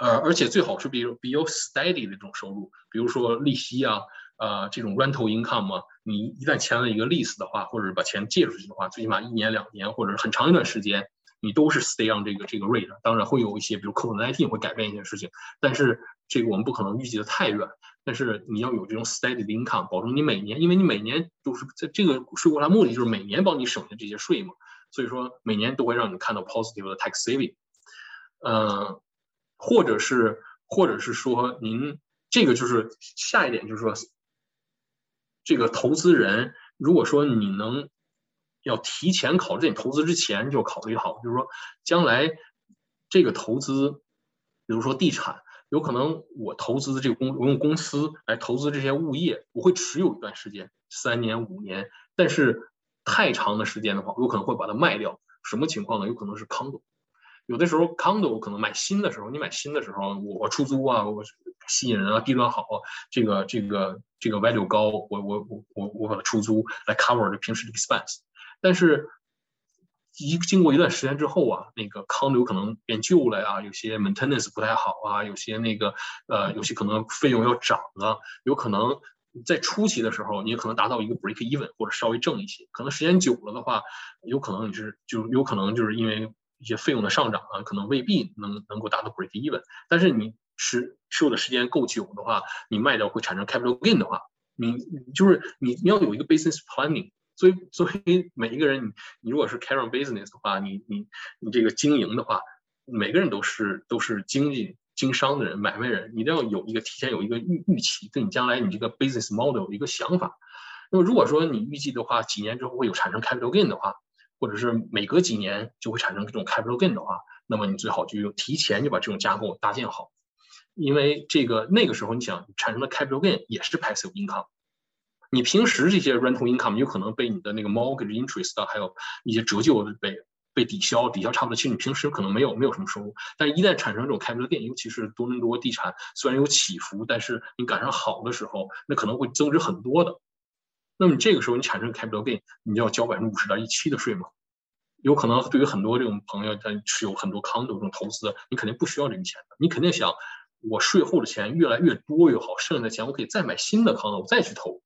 呃，而且最好是比如比较 steady 的这种收入，比如说利息啊，呃，这种 rental income 啊，你一旦签了一个 lease 的话，或者是把钱借出去的话，最起码一年两年或者很长一段时间，你都是 stay on 这个这个 rate。当然会有一些，比如 COVID-19 会改变一些事情，但是这个我们不可能预计的太远。但是你要有这种 steady income，保证你每年，因为你每年都是在这个税务它目的就是每年帮你省下这些税嘛，所以说每年都会让你看到 positive 的 tax saving，嗯，或者是或者是说您这个就是下一点就是说，这个投资人如果说你能要提前考虑，你投资之前就考虑好，就是说将来这个投资，比如说地产。有可能我投资的这个公，我用公司来投资这些物业，我会持有一段时间，三年五年。但是太长的时间的话，有可能会把它卖掉。什么情况呢？有可能是 condo。有的时候 condo 可能买新的时候，你买新的时候，我出租啊，我吸引人啊，地段好，这个这个这个 value 高，我我我我我把它出租来 cover 这平时的 expense。但是一经过一段时间之后啊，那个康有可能变旧了呀，有些 maintenance 不太好啊，有些那个呃，有些可能费用要涨啊，有可能在初期的时候，你可能达到一个 break even 或者稍微挣一些，可能时间久了的话，有可能你是就有可能就是因为一些费用的上涨啊，可能未必能能够达到 break even，但是你持持有的时间够久的话，你卖掉会产生 capital gain 的话，你就是你你要有一个 business planning。所以，所以每一个人，你你如果是 carry business 的话，你你你这个经营的话，每个人都是都是经济经商的人，买卖人，你都要有一个提前有一个预预期，对你将来你这个 business model 有一个想法。那么如果说你预计的话，几年之后会有产生 capital gain 的话，或者是每隔几年就会产生这种 capital gain 的话，那么你最好就提前就把这种架构搭建好，因为这个那个时候你想产生的 capital gain 也是 passive income。你平时这些 rental income 有可能被你的那个 mortgage interest 还有一些折旧被被抵消，抵消差不多。其实你平时可能没有没有什么收入，但一旦产生这种 capital gain，尤其是多伦多地产虽然有起伏，但是你赶上好的时候，那可能会增值很多的。那么这个时候你产生 capital gain，你就要交百分之五十点一七的税嘛？有可能对于很多这种朋友他是有很多 condo 这种投资，你肯定不需要这个钱的，你肯定想我税后的钱越来越多越好，剩下的钱我可以再买新的 condo，我再去投。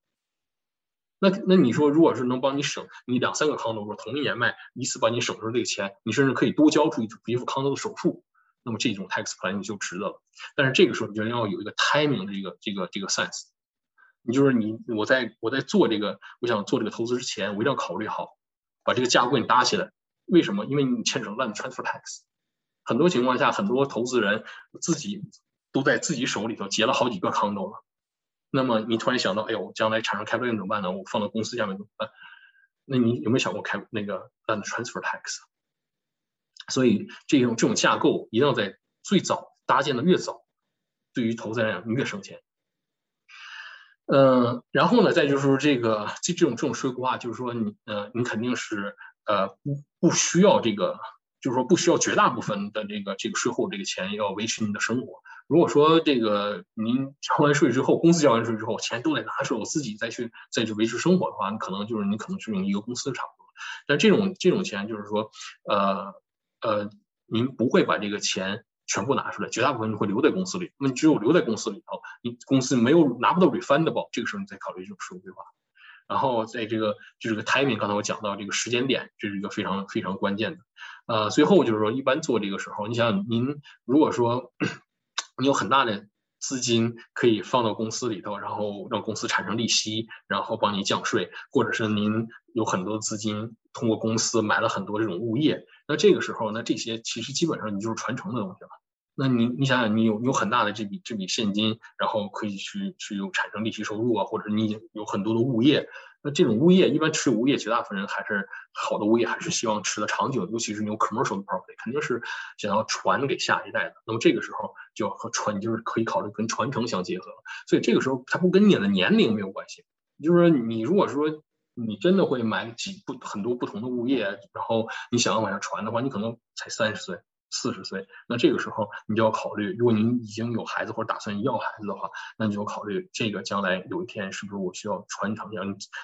那那你说，如果是能帮你省你两三个康德，说同一年卖一次，帮你省出这个钱，你甚至可以多交出一一副康德的首付，那么这种 tax plan 你就值得了。但是这个时候你就要有一个 timing 的这个这个这个 sense，你就是你我在我在做这个我想做这个投资之前，我一定要考虑好，把这个架构给你搭起来。为什么？因为你牵扯 land transfer tax，很多情况下很多投资人自己都在自己手里头结了好几个康德了。那么你突然想到，哎呦，将来产生开发 a 怎么办呢？我放到公司下面怎么办？那你有没有想过开那个 land transfer tax？所以这种这种架构一定要在最早搭建的越早，对于投资人来讲越省钱。嗯，然后呢，再就是说这个这这种这种税规划，就是说你呃你肯定是呃不不需要这个，就是说不需要绝大部分的这个这个税后这个钱要维持你的生活。如果说这个您交完税之后，公司交完税之后，钱都得拿出来，我自己再去再去维持生活的话，你可能就是你可能是用一个公司差不多。但这种这种钱就是说，呃呃，您不会把这个钱全部拿出来，绝大部分会留在公司里。那么只有留在公司里头，你公司没有拿不到 refundable，这个时候你再考虑这种税务规划。然后在这个就这个 timing，刚才我讲到这个时间点，这是一个非常非常关键的。呃，最后就是说，一般做这个时候，你想您如果说。你有很大的资金可以放到公司里头，然后让公司产生利息，然后帮你降税，或者是您有很多资金通过公司买了很多这种物业，那这个时候，那这些其实基本上你就是传承的东西了。那你你想想，你有有很大的这笔这笔现金，然后可以去去有产生利息收入啊，或者你有很多的物业。那这种物业一般持有物业，绝大部分人还是好的物业，还是希望持的长久，尤其是你有 commercial property，肯定是想要传给下一代的。那么这个时候就要和传，就是可以考虑跟传承相结合。所以这个时候它不跟你的年龄没有关系，就是说你如果说你真的会买几不很多不同的物业，然后你想要往下传的话，你可能才三十岁、四十岁，那这个时候你就要考虑，如果您已经有孩子或者打算要孩子的话，那你就考虑这个将来有一天是不是我需要传承？你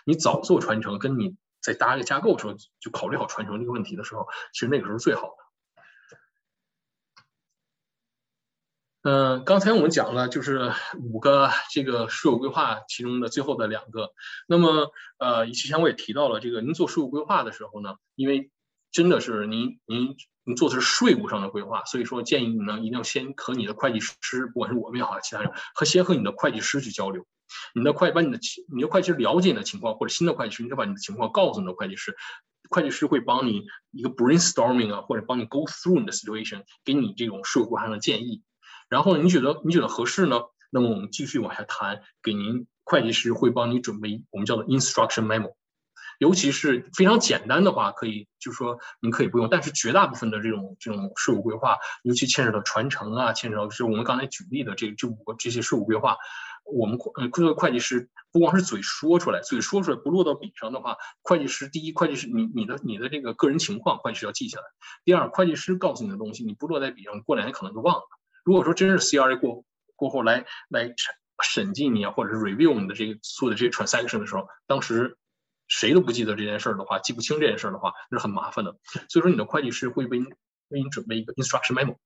你早做传承，跟你在搭一个架构的时候就考虑好传承这个问题的时候，其实那个时候最好的。嗯，刚才我们讲了，就是五个这个税务规划其中的最后的两个。那么，呃，之前我也提到了，这个您做税务规划的时候呢，因为真的是您您您做的是税务上的规划，所以说建议你呢一定要先和你的会计师，不管是我们也好，其他人，和先和你的会计师去交流。你的会把你的你的会计师了解你的情况，或者新的会计师，你就把你的情况告诉你的会计师，会计师会帮你一个 brainstorming 啊，或者帮你 go through 你的 situation，给你这种税务上的建议。然后你觉得你觉得合适呢？那么我们继续往下谈，给您会计师会帮你准备我们叫做 instruction memo，尤其是非常简单的话，可以就是说您可以不用，但是绝大部分的这种这种税务规划，尤其牵扯到传承啊，牵扯到就是我们刚才举例的这这五个这些税务规划，我们会作为会计师不光是嘴说出来，嘴说出来不落到笔上的话，会计师第一，会计师你你的你的这个个人情况，会计师要记下来；第二，会计师告诉你的东西，你不落在笔上，过两年可能就忘了。如果说真是 CRA 过过后来来审审计你啊，或者是 review 你的这个做的这些 transaction 的时候，当时谁都不记得这件事儿的话，记不清这件事儿的话，那是很麻烦的。所以说你的会计师会为你为你准备一个 instruction memo，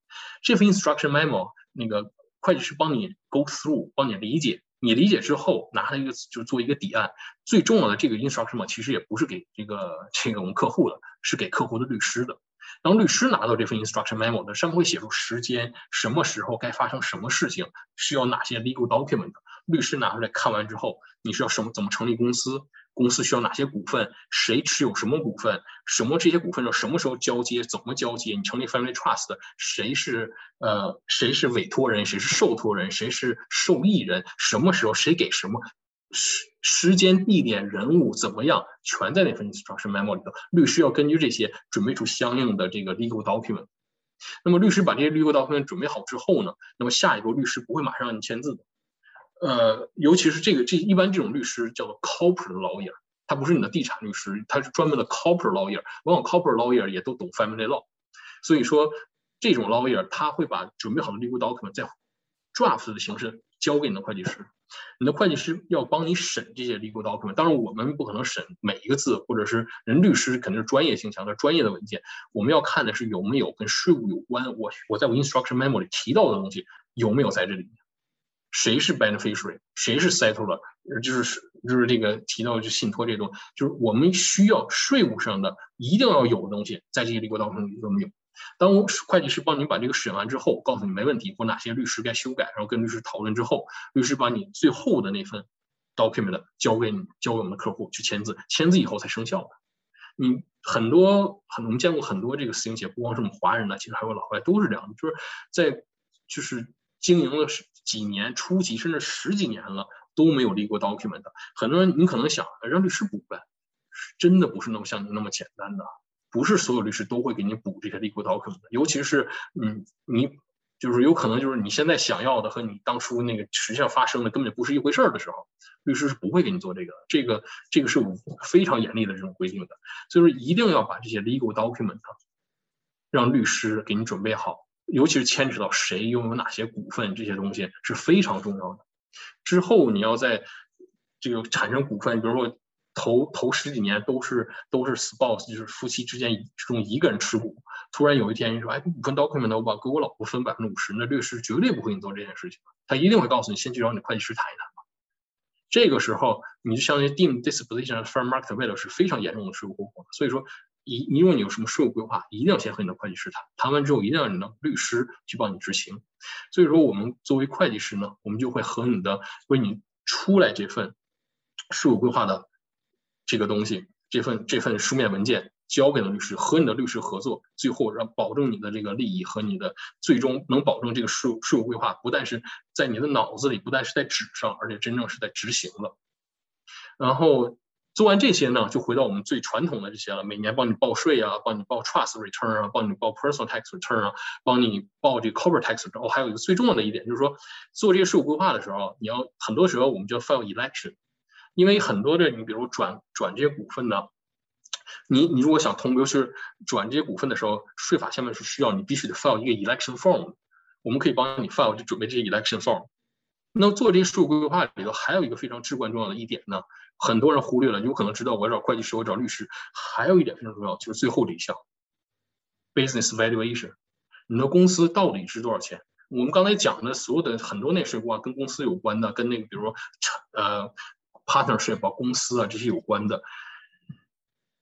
这份 instruction memo 那个会计师帮你 go through，帮你理解，你理解之后拿了一个就是做一个底案。最重要的这个 instruction 嘛其实也不是给这个这个我们客户的，是给客户的律师的。当律师拿到这份 instruction memo 的，上面会写出时间，什么时候该发生什么事情，需要哪些 legal document。律师拿出来看完之后，你是要什么怎么成立公司？公司需要哪些股份？谁持有什么股份？什么这些股份要什么时候交接？怎么交接？你成立 family trust，谁是呃谁是委托人？谁是受托人？谁是受益人？什么时候谁给什么？时时间、地点、人物怎么样，全在那份 instruction memo 里头。律师要根据这些准备出相应的这个 legal document。那么律师把这些 legal document 准备好之后呢，那么下一步律师不会马上让你签字的。呃，尤其是这个这一般这种律师叫做 corporate lawyer，他不是你的地产律师，他是专门的 corporate lawyer。往往 corporate lawyer 也都懂 family law，所以说这种 lawyer 他会把准备好的 legal document 在 draft 的形式交给你的会计师。你的会计师要帮你审这些 legal document，当然我们不可能审每一个字，或者是人律师肯定是专业性强的专业的文件，我们要看的是有没有跟税务有关，我我在我 instruction memo 里提到的东西有没有在这里面，谁是 beneficiary，谁是 settlor，就是就是这个提到就信托这种，就是我们需要税务上的一定要有的东西，在这些 legal document 里有没有？当会计师帮你把这个审完之后，告诉你没问题，或哪些律师该修改，然后跟律师讨论之后，律师把你最后的那份 document 交给你，交给我们的客户去签字，签字以后才生效的。你很多很我们见过很多这个私营企业，不光是我们华人呢，其实还有老外都是这样的，就是在就是经营了十几年、初级甚至十几年了都没有立过 document。很多人你可能想让律师补呗，真的不是那么像你那么简单的。不是所有律师都会给你补这些 legal document，尤其是嗯，你就是有可能就是你现在想要的和你当初那个实际上发生的根本就不是一回事儿的时候，律师是不会给你做这个，这个这个是非常严厉的这种规定的，所以说一定要把这些 legal document 让律师给你准备好，尤其是牵扯到谁拥有哪些股份这些东西是非常重要的。之后你要在这个产生股份，比如说。头头十几年都是都是 spouse，就是夫妻之间中一个人持股。突然有一天你说，哎，股份 document 我把给我老婆分百分之五十，那律师绝对不会你做这件事情，他一定会告诉你，先去找你会计师谈一谈。这个时候你就相当于 deem disposition fair market value 是非常严重的税务后果。所以说，一你如果你有什么税务规划，一定要先和你的会计师谈，谈完之后一定要你的律师去帮你执行。所以说，我们作为会计师呢，我们就会和你的为你出来这份税务规划的。这个东西，这份这份书面文件交给了律师，和你的律师合作，最后让保证你的这个利益和你的最终能保证这个税税务规划不但是在你的脑子里，不但是在纸上，而且真正是在执行了。然后做完这些呢，就回到我们最传统的这些了，每年帮你报税啊，帮你报 trust return 啊，帮你报 personal tax return 啊，帮你报这个 corporate tax。然后还有一个最重要的一点，就是说做这些税务规划的时候，你要很多时候我们叫 file election。因为很多的你比如转转这些股份呢，你你如果想通，尤其是转这些股份的时候，税法下面是需要你必须得 file 一个 election form，我们可以帮你 file 就准备这些 election form。那做这些税务规划里头还有一个非常至关重要的一点呢，很多人忽略了，有可能知道我找会计师，我找律师，还有一点非常重要，就是最后这一项 business valuation，你的公司到底值多少钱？我们刚才讲的所有的很多那税务啊，跟公司有关的，跟那个比如说呃 partnership 啊、公司啊这些有关的，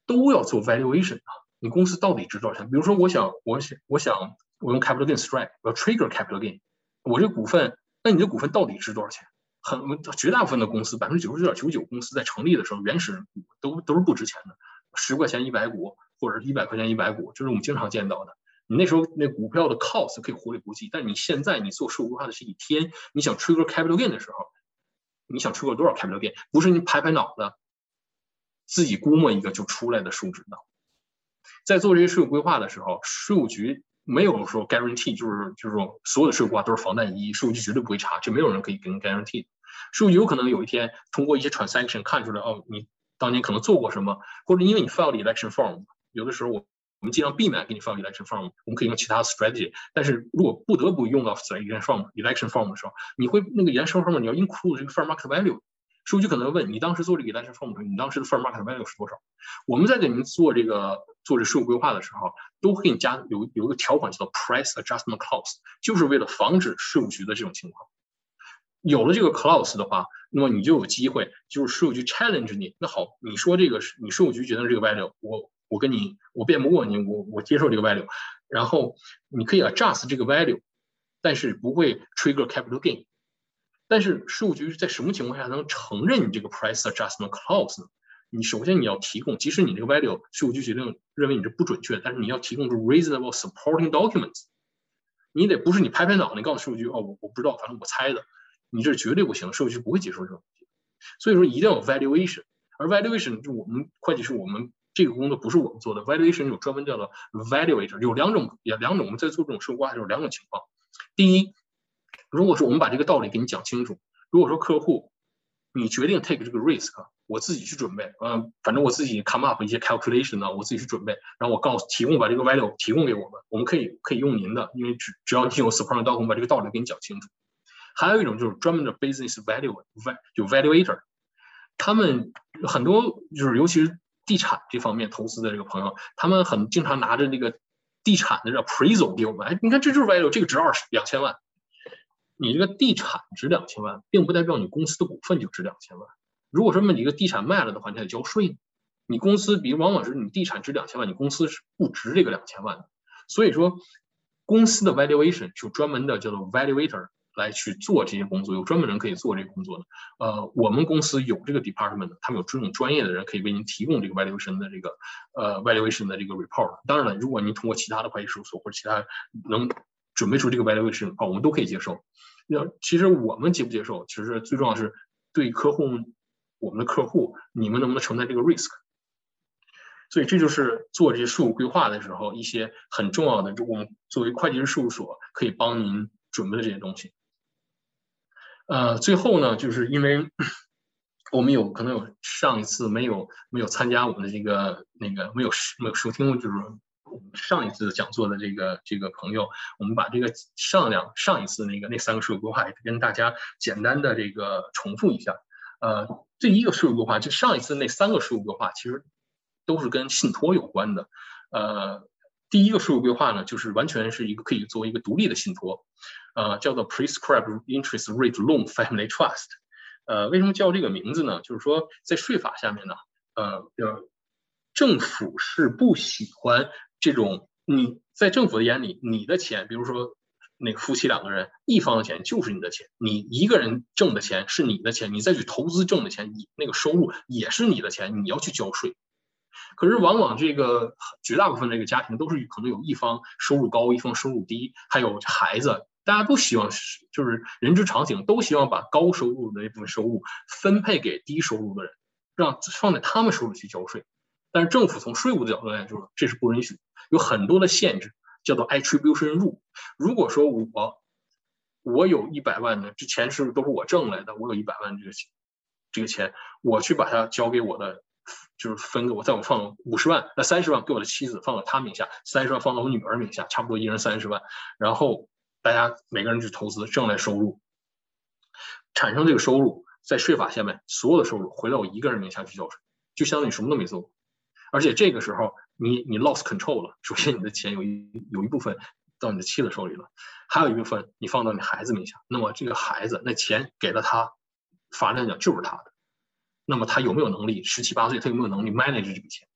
都要做 valuation 啊。你公司到底值多少钱？比如说，我想，我想，我想，我用 capital gain strike，我要 trigger capital gain，我这股份。那你的股份到底值多少钱？很绝大部分的公司，百分之九十九点九九公司在成立的时候，原始股都都是不值钱的，十块钱一百股，或者是一百块钱一百股，就是我们经常见到的。你那时候那股票的 cost 可以忽略不计，但你现在你做税务规划的是一天，你想 trigger capital gain 的时候，你想 trigger 多少 capital gain？不是你拍拍脑子自己估摸一个就出来的数值的。在做这些税务规划的时候，税务局。没有说 guarantee，就是就是说所有的税务规划都是防弹衣，税务局绝对不会查，这没有人可以给你 guarantee。税务局有可能有一天通过一些 transaction 看出来，哦，你当年可能做过什么，或者因为你 file election form，有的时候我我们尽量避免给你 file election form，我们可以用其他 strategy。但是如果不得不用到 election form election form 的时候，你会那个 election form 你要 include 这个 fair market value。数据可能问你当时做这个 election form，你当时的 fair market value 是多少？我们在给您做这个做这税务规划的时候，都会给你加有有一个条款叫做 price adjustment clause，就是为了防止税务局的这种情况。有了这个 clause 的话，那么你就有机会，就是税务局 challenge 你。那好，你说这个你税务局觉得这个 value，我我跟你我辩不过你，我我接受这个 value，然后你可以 adjust 这个 value，但是不会 trigger capital gain。但是税务局是在什么情况下能承认你这个 price adjustment clause 呢？你首先你要提供，即使你这个 value 税务局决定认为你这不准确，但是你要提供出 reasonable supporting documents。你得不是你拍拍脑袋告诉税务局哦，我我不知道，反正我猜的，你这绝对不行，税务局不会接受这种东西。所以说一定要有 valuation，而 valuation 就我们会计师我们这个工作不是我们做的，valuation 有专门叫做 valuator，有两种，也两种我们在做这种税务规划有两种情况，第一。如果说我们把这个道理给你讲清楚，如果说客户你决定 take 这个 risk，我自己去准备，嗯，反正我自己 come up 一些 calculation 呢，我自己去准备，然后我告诉提供把这个 value 提供给我们，我们可以可以用您的，因为只只要你有 supporting document 把这个道理给你讲清楚。还有一种就是专门的 business value，就 valuator，他们很多就是尤其是地产这方面投资的这个朋友，他们很经常拿着那个地产的这 appraisal 给我们，哎，你看这就是 value，这个值二十两千万。你这个地产值两千万，并不代表你公司的股份就值两千万。如果说你这个地产卖了的话，你还得交税。你公司比往往是你地产值两千万，你公司是不值这个两千万的。所以说，公司的 valuation 就专门的叫做 valuator 来去做这些工作，有专门人可以做这个工作的。呃，我们公司有这个 department，他们有这种专业的人可以为您提供这个 valuation 的这个呃 valuation 的这个 report。当然了，如果您通过其他的会计事务所或者其他能准备出这个 valuation 的话，我们都可以接受。那其实我们接不接受，其实最重要是对客户，我们的客户，你们能不能承担这个 risk？所以这就是做这些税务规划的时候一些很重要的，就我们作为会计师事务所可以帮您准备的这些东西。呃，最后呢，就是因为我们有可能有上一次没有没有参加我们的这个那个没有没有收听，就是。上一次讲座的这个这个朋友，我们把这个上两上一次那个那三个税务规划也跟大家简单的这个重复一下。呃，第一个税务规划就上一次那三个税务规划其实都是跟信托有关的。呃，第一个税务规划呢，就是完全是一个可以作为一个独立的信托，呃，叫做 Prescribed Interest Rate Loan Family Trust。呃，为什么叫这个名字呢？就是说在税法下面呢，呃，政府是不喜欢。这种你在政府的眼里，你的钱，比如说那个夫妻两个人，一方的钱就是你的钱，你一个人挣的钱是你的钱，你再去投资挣的钱，你那个收入也是你的钱，你要去交税。可是往往这个绝大部分这个家庭都是可能有一方收入高，一方收入低，还有孩子，大家都希望就是人之常情，都希望把高收入的那部分收入分配给低收入的人，让放在他们手里去交税。但是政府从税务的角度来说，这是不允许。有很多的限制，叫做 attribution rule。如果说我我有一百万的，这钱是都是我挣来的，我有一百万这个，这个钱，我去把它交给我的，就是分给我，在我放五十万，那三十万给我的妻子放到他名下，三十万放到我女儿名下，差不多一人三十万，然后大家每个人去投资，挣来收入，产生这个收入，在税法下面所有的收入回到我一个人名下去交税，就相当于什么都没做，而且这个时候你你 lost control 了，首先你的钱有一有一部分到你的妻子手里了，还有一部分你放到你孩子名下，那么这个孩子那钱给了他。法律上讲就是他的，那么他有没有能力？十七八岁他有没有能力 manage 这笔钱？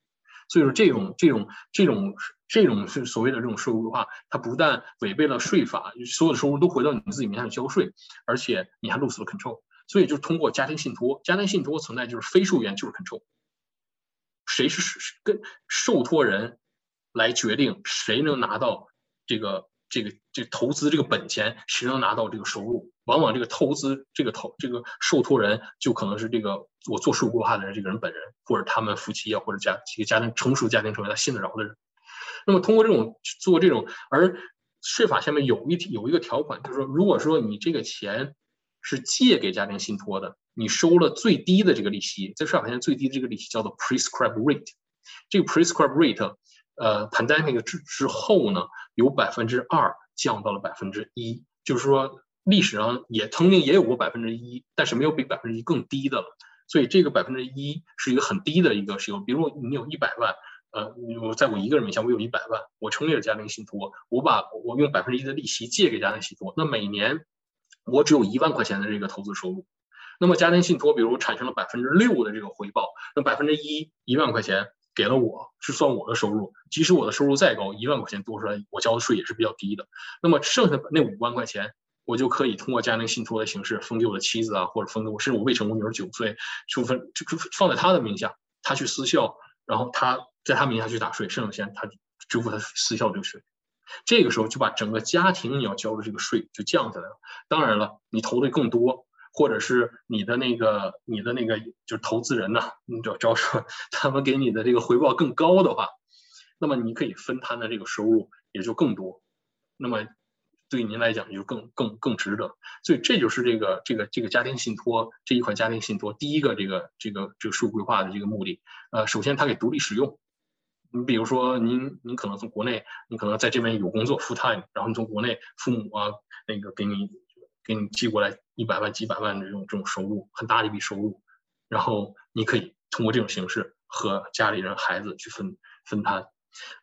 所以说这种这种这种这种是所谓的这种税务规划，它不但违背了税法，所有的收入都回到你自己名下交税，而且你还 lose 了 control。所以就通过家庭信托，家庭信托存在就是非受员就是 control，谁是是跟受托人来决定谁能拿到这个。这个这投资这个本钱，谁能拿到这个收入？往往这个投资这个投这个受托人就可能是这个我做税务规划的人这个人本人，或者他们夫妻啊，或者家几个家庭成熟家庭成员他信得着的人。那么通过这种做这种，而税法下面有一有一个条款，就是说，如果说你这个钱是借给家庭信托的，你收了最低的这个利息，在上海现在最低的这个利息叫做 prescribed rate，这个 prescribed rate。呃，pandemic 之之后呢，由百分之二降到了百分之一，就是说历史上也曾经也有过百分之一，但是没有比百分之一更低的了。所以这个百分之一是一个很低的一个使用。比如你有一百万，呃，我在我一个人名下，我有一百万，我成立了家庭信托，我把我用百分之一的利息借给家庭信托，那每年我只有一万块钱的这个投资收入。那么家庭信托比如产生了百分之六的这个回报，那百分之一一万块钱。给了我是算我的收入，即使我的收入再高，一万块钱多出来，我交的税也是比较低的。那么剩下那五万块钱，我就可以通过家庭信托的形式分给我的妻子啊，或者分给我，甚至我未成年女儿九岁，就分就放在他的名下，他去私校，然后他在他名下去打税，剩下的钱他支付他私校这个税。这个时候就把整个家庭你要交的这个税就降下来了。当然了，你投的更多。或者是你的那个你的那个就是投资人呐，你只要说他们给你的这个回报更高的话，那么你可以分摊的这个收入也就更多，那么对您来讲就更更更值得。所以这就是这个这个这个家庭信托这一款家庭信托第一个这个这个这个税务规划的这个目的。呃，首先它给独立使用，你比如说您您可能从国内，你可能在这边有工作 full time，然后你从国内父母啊那个给你。给你寄过来一百万、几百万的这种这种收入，很大的一笔收入，然后你可以通过这种形式和家里人、孩子去分分摊。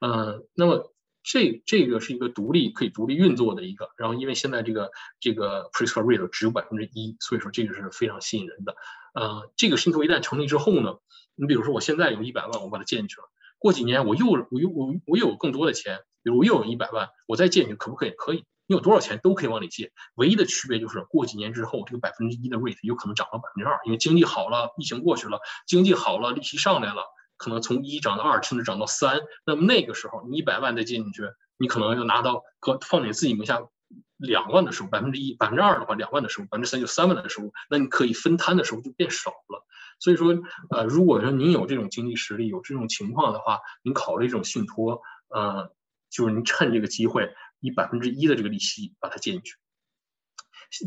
嗯，那么这这个是一个独立可以独立运作的一个，然后因为现在这个这个 prescribed rate 只有百分之一，所以说这个是非常吸引人的。呃，这个信托一旦成立之后呢，你比如说我现在有一百万，我把它借进去了，过几年我又我又我我又有更多的钱，比如我又有一百万，我再借进去可不可以？可以。你有多少钱都可以往里借，唯一的区别就是过几年之后，这个百分之一的 rate 有可能涨到百分之二，因为经济好了，疫情过去了，经济好了，利息上来了，可能从一涨到二，甚至涨到三。那么那个时候，你一百万再借进去，你可能要拿到和放你自己名下两万的收入，百分之一、百分之二的话，两万的收入，百分之三就三万的收入，那你可以分摊的时候就变少了。所以说，呃，如果说您有这种经济实力，有这种情况的话，您考虑这种信托，呃，就是您趁这个机会。以百分之一的这个利息把它借进去。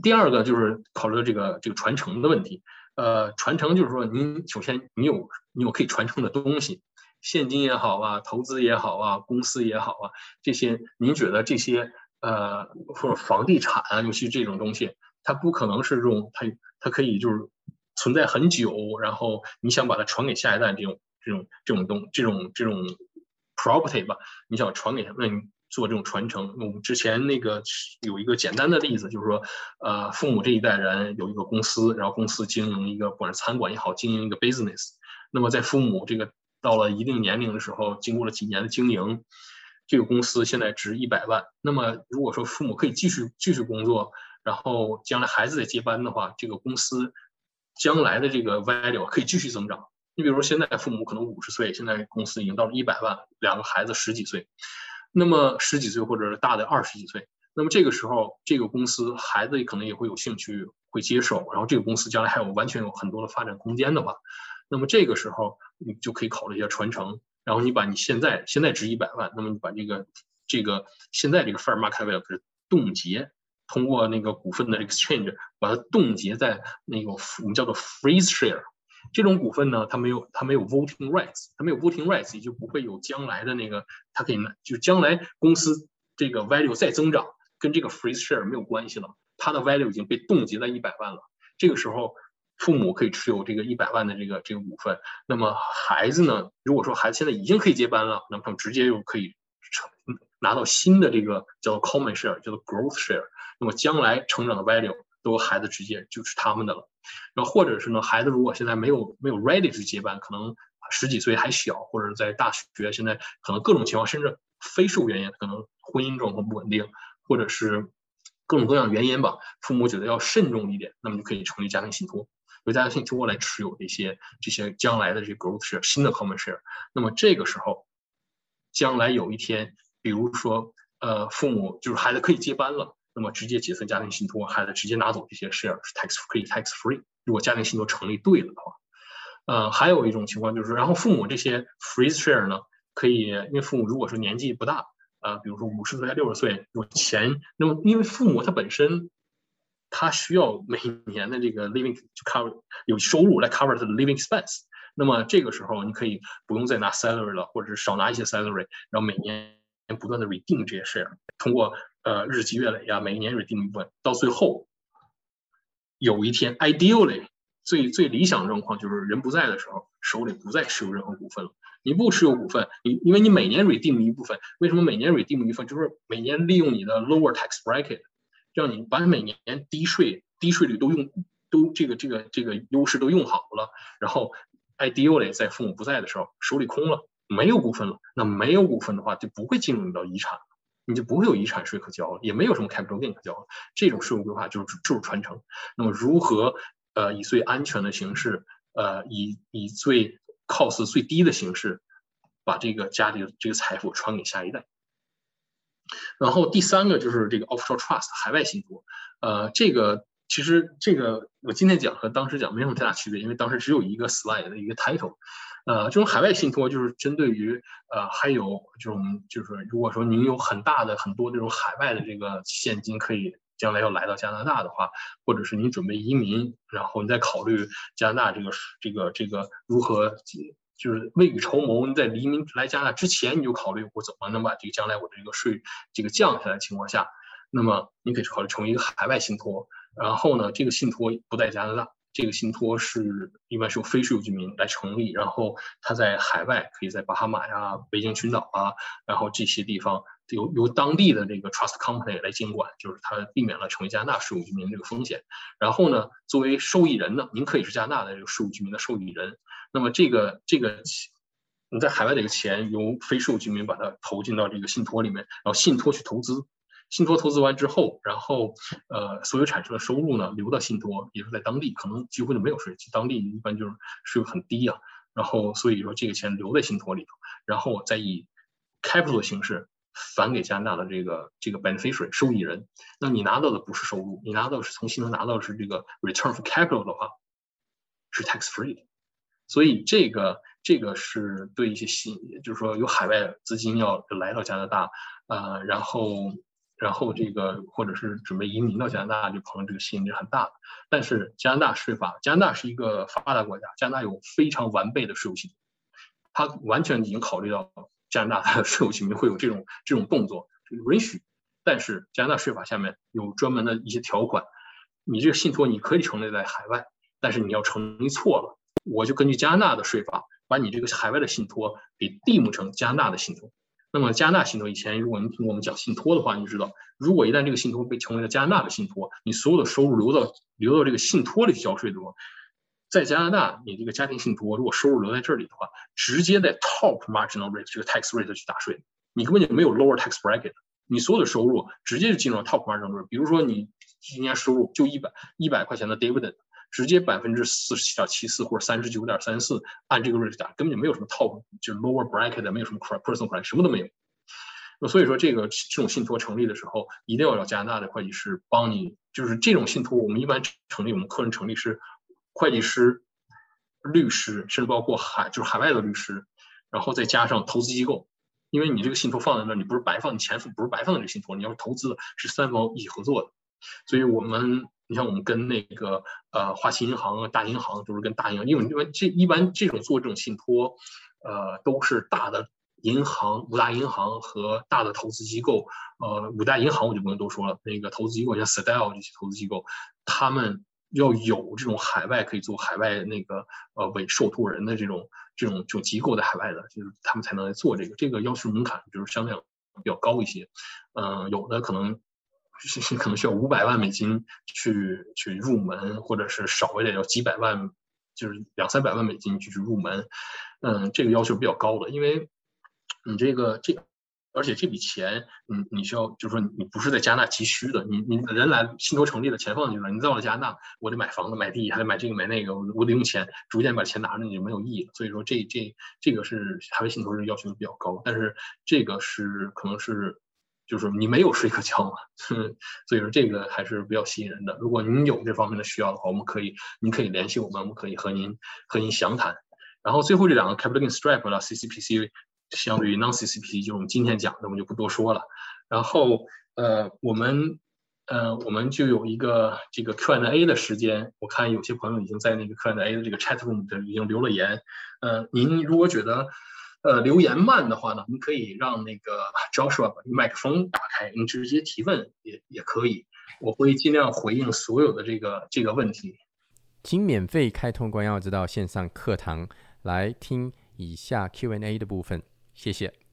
第二个就是考虑这个这个传承的问题。呃，传承就是说，您首先你有你有可以传承的东西，现金也好啊，投资也好啊，公司也好啊，这些您觉得这些呃或者房地产啊，尤其这种东西，它不可能是这种它它可以就是存在很久，然后你想把它传给下一代这种这种这种东这种这种 property 吧，你想传给他，那你。做这种传承，我们之前那个有一个简单的例子，就是说，呃，父母这一代人有一个公司，然后公司经营一个，不管是餐馆也好，经营一个 business。那么在父母这个到了一定年龄的时候，经过了几年的经营，这个公司现在值一百万。那么如果说父母可以继续继续工作，然后将来孩子再接班的话，这个公司将来的这个 value 可以继续增长。你比如说现在父母可能五十岁，现在公司已经到了一百万，两个孩子十几岁。那么十几岁或者是大的二十几岁，那么这个时候这个公司孩子可能也会有兴趣会接受，然后这个公司将来还有完全有很多的发展空间的话，那么这个时候你就可以考虑一下传承，然后你把你现在现在值一百万，那么你把这个这个现在这个 fair market value 冻结，通过那个股份的 exchange 把它冻结在那个我们叫做 freeze share。这种股份呢，它没有它没有 voting rights，它没有 voting rights，也就不会有将来的那个，它可以拿，就将来公司这个 value 再增长，跟这个 freeze share 没有关系了，它的 value 已经被冻结在一百万了。这个时候，父母可以持有这个一百万的这个这个股份。那么孩子呢，如果说孩子现在已经可以接班了，那么他们直接就可以成拿到新的这个叫做 common share，叫做 growth share。那么将来成长的 value 都孩子直接就是他们的了。然后或者是呢，孩子如果现在没有没有 ready 去接班，可能十几岁还小，或者在大学现在可能各种情况，甚至非事物原因，可能婚姻状况不稳定，或者是各种各样原因吧，父母觉得要慎重一点，那么就可以成立家庭信托，由家庭信托来持有这些这些将来的这些 growth share 新的 common share。那么这个时候，将来有一天，比如说呃，父母就是孩子可以接班了。那么直接解散家庭信托，孩子直接拿走这些 share 是 tax 可以 tax free。如果家庭信托成立对了的话，呃，还有一种情况就是，然后父母这些 freeze share 呢，可以因为父母如果是年纪不大，呃，比如说五十岁、六十岁有钱，那么因为父母他本身他需要每年的这个 living 就 cover 有收入来 cover 他的 living expense，那么这个时候你可以不用再拿 salary 了，或者是少拿一些 salary，然后每年不断的 redeem 这些 share，通过。呃，日积月累呀，每一年 redeem 一部分，到最后有一天，ideally 最最理想状况就是人不在的时候，手里不再持有任何股份了。你不持有股份，你因为你每年 redeem 一部分，为什么每年 redeem 一部分？就是每年利用你的 lower tax bracket，让你把每年低税低税率都用都这个这个这个优势都用好了，然后 ideally 在父母不在的时候，手里空了，没有股份了。那没有股份的话，就不会进入到遗产了。你就不会有遗产税可交了，也没有什么 capital gain 可交了。这种税务规划就是就是传承。那么如何呃以最安全的形式，呃以以最 cost 最低的形式，把这个家里的这个财富传给下一代？然后第三个就是这个 offshore trust 海外信托。呃，这个其实这个我今天讲和当时讲没什么太大区别，因为当时只有一个 slide 的一个 title。呃，这种海外信托就是针对于呃，还有这种就是如果说您有很大的很多这种海外的这个现金，可以将来要来到加拿大的话，或者是您准备移民，然后你再考虑加拿大这个这个这个如何就是未雨绸缪，你在移民来加拿大之前，你就考虑我怎么能把这个将来我这个税这个降下来情况下，那么你可以考虑成为一个海外信托，然后呢，这个信托不在加拿大。这个信托是一般是由非税务居民来成立，然后他在海外可以在巴哈马呀、北京群岛啊，然后这些地方由由当地的这个 trust company 来监管，就是他避免了成为加拿大税务居民这个风险。然后呢，作为受益人呢，您可以是加拿大的这个税务居民的受益人。那么这个这个你在海外的一个钱由非税务居民把它投进到这个信托里面，然后信托去投资。信托投资完之后，然后呃，所有产生的收入呢，留到信托，也是在当地，可能几乎就没有税，当地一般就是税很低啊。然后所以说这个钱留在信托里头，然后再以 capital 的形式返给加拿大的这个这个 beneficiary 受益人。那你拿到的不是收入，你拿到是从信托拿到的是这个 return for capital 的话，是 tax free 的。所以这个这个是对一些新，就是说有海外资金要来到加拿大，呃，然后。然后这个或者是准备移民到加拿大，这朋友这个吸引力很大。但是加拿大税法，加拿大是一个发达国家，加拿大有非常完备的税务系统，它完全已经考虑到加拿大的 (laughs) 税务居民会有这种这种动作允许。但是加拿大税法下面有专门的一些条款，你这个信托你可以成立在海外，但是你要成立错了，我就根据加拿大的税法把你这个海外的信托给递目成加拿大的信托。那么加拿大信托以前，如果您听我们讲信托的话，你就知道，如果一旦这个信托被成为了加拿大的信托，你所有的收入流到流到这个信托里去交税的话，在加拿大，你这个家庭信托如果收入留在这里的话，直接在 top marginal rate 这个 tax rate 去打税，你根本就没有 lower tax bracket，你所有的收入直接就进入了 top marginal rate。比如说你今年收入就一百一百块钱的 dividend。直接百分之四十七点七四或者三十九点三四，按这个 rate 打，根本就没有什么 top，就是 lower bracket，没有什么 personal credit，什么都没有。那所以说，这个这种信托成立的时候，一定要找加拿大的会计师帮你。就是这种信托，我们一般成立，我们客人成立是会计师、律师，甚至包括海就是海外的律师，然后再加上投资机构。因为你这个信托放在那儿，你不是白放，你钱不是白放在这个信托，你要是投资的，是三方一起合作的。所以我们你像我们跟那个呃花旗银行啊、大银行就是跟大银行，因为这一般这种做这种信托，呃都是大的。银行五大银行和大的投资机构，呃，五大银行我就不用多说了。那个投资机构像 Style 这些投资机构，他们要有这种海外可以做海外那个呃委受托人的这种这种这种机构在海外的，就是他们才能来做这个。这个要求门槛就是相对比较高一些，嗯，有的可能是可能需要五百万美金去去入门，或者是少一点要几百万，就是两三百万美金去去入门，嗯，这个要求比较高的，因为。你这个这，而且这笔钱，你你需要就是说你不是在加拿大急需的，你你人来信托成立了，钱放进去了，你到了加拿大，我得买房子买地，还得买这个买那个，我得用钱，逐渐把钱拿着你就没有意义了。所以说这这这个是海外信托人要求比较高，但是这个是可能是就是你没有睡可觉嘛，(laughs) 所以说这个还是比较吸引人的。如果您有这方面的需要的话，我们可以您可以联系我们，我们可以和您和您详谈。然后最后这两个 capital gain strip 了 CCPC。相对于 non-CCPC，就是我们今天讲的，我们就不多说了。然后，呃，我们，呃，我们就有一个这个 Q&A 的时间。我看有些朋友已经在那个 Q&A 的这个 chat room 的已经留了言。呃，您如果觉得，呃，留言慢的话呢，您可以让那个 Joshua 把麦克风打开，你直接提问也也可以。我会尽量回应所有的这个这个问题。请免费开通关耀之道线上课堂来听以下 Q&A 的部分。谢谢。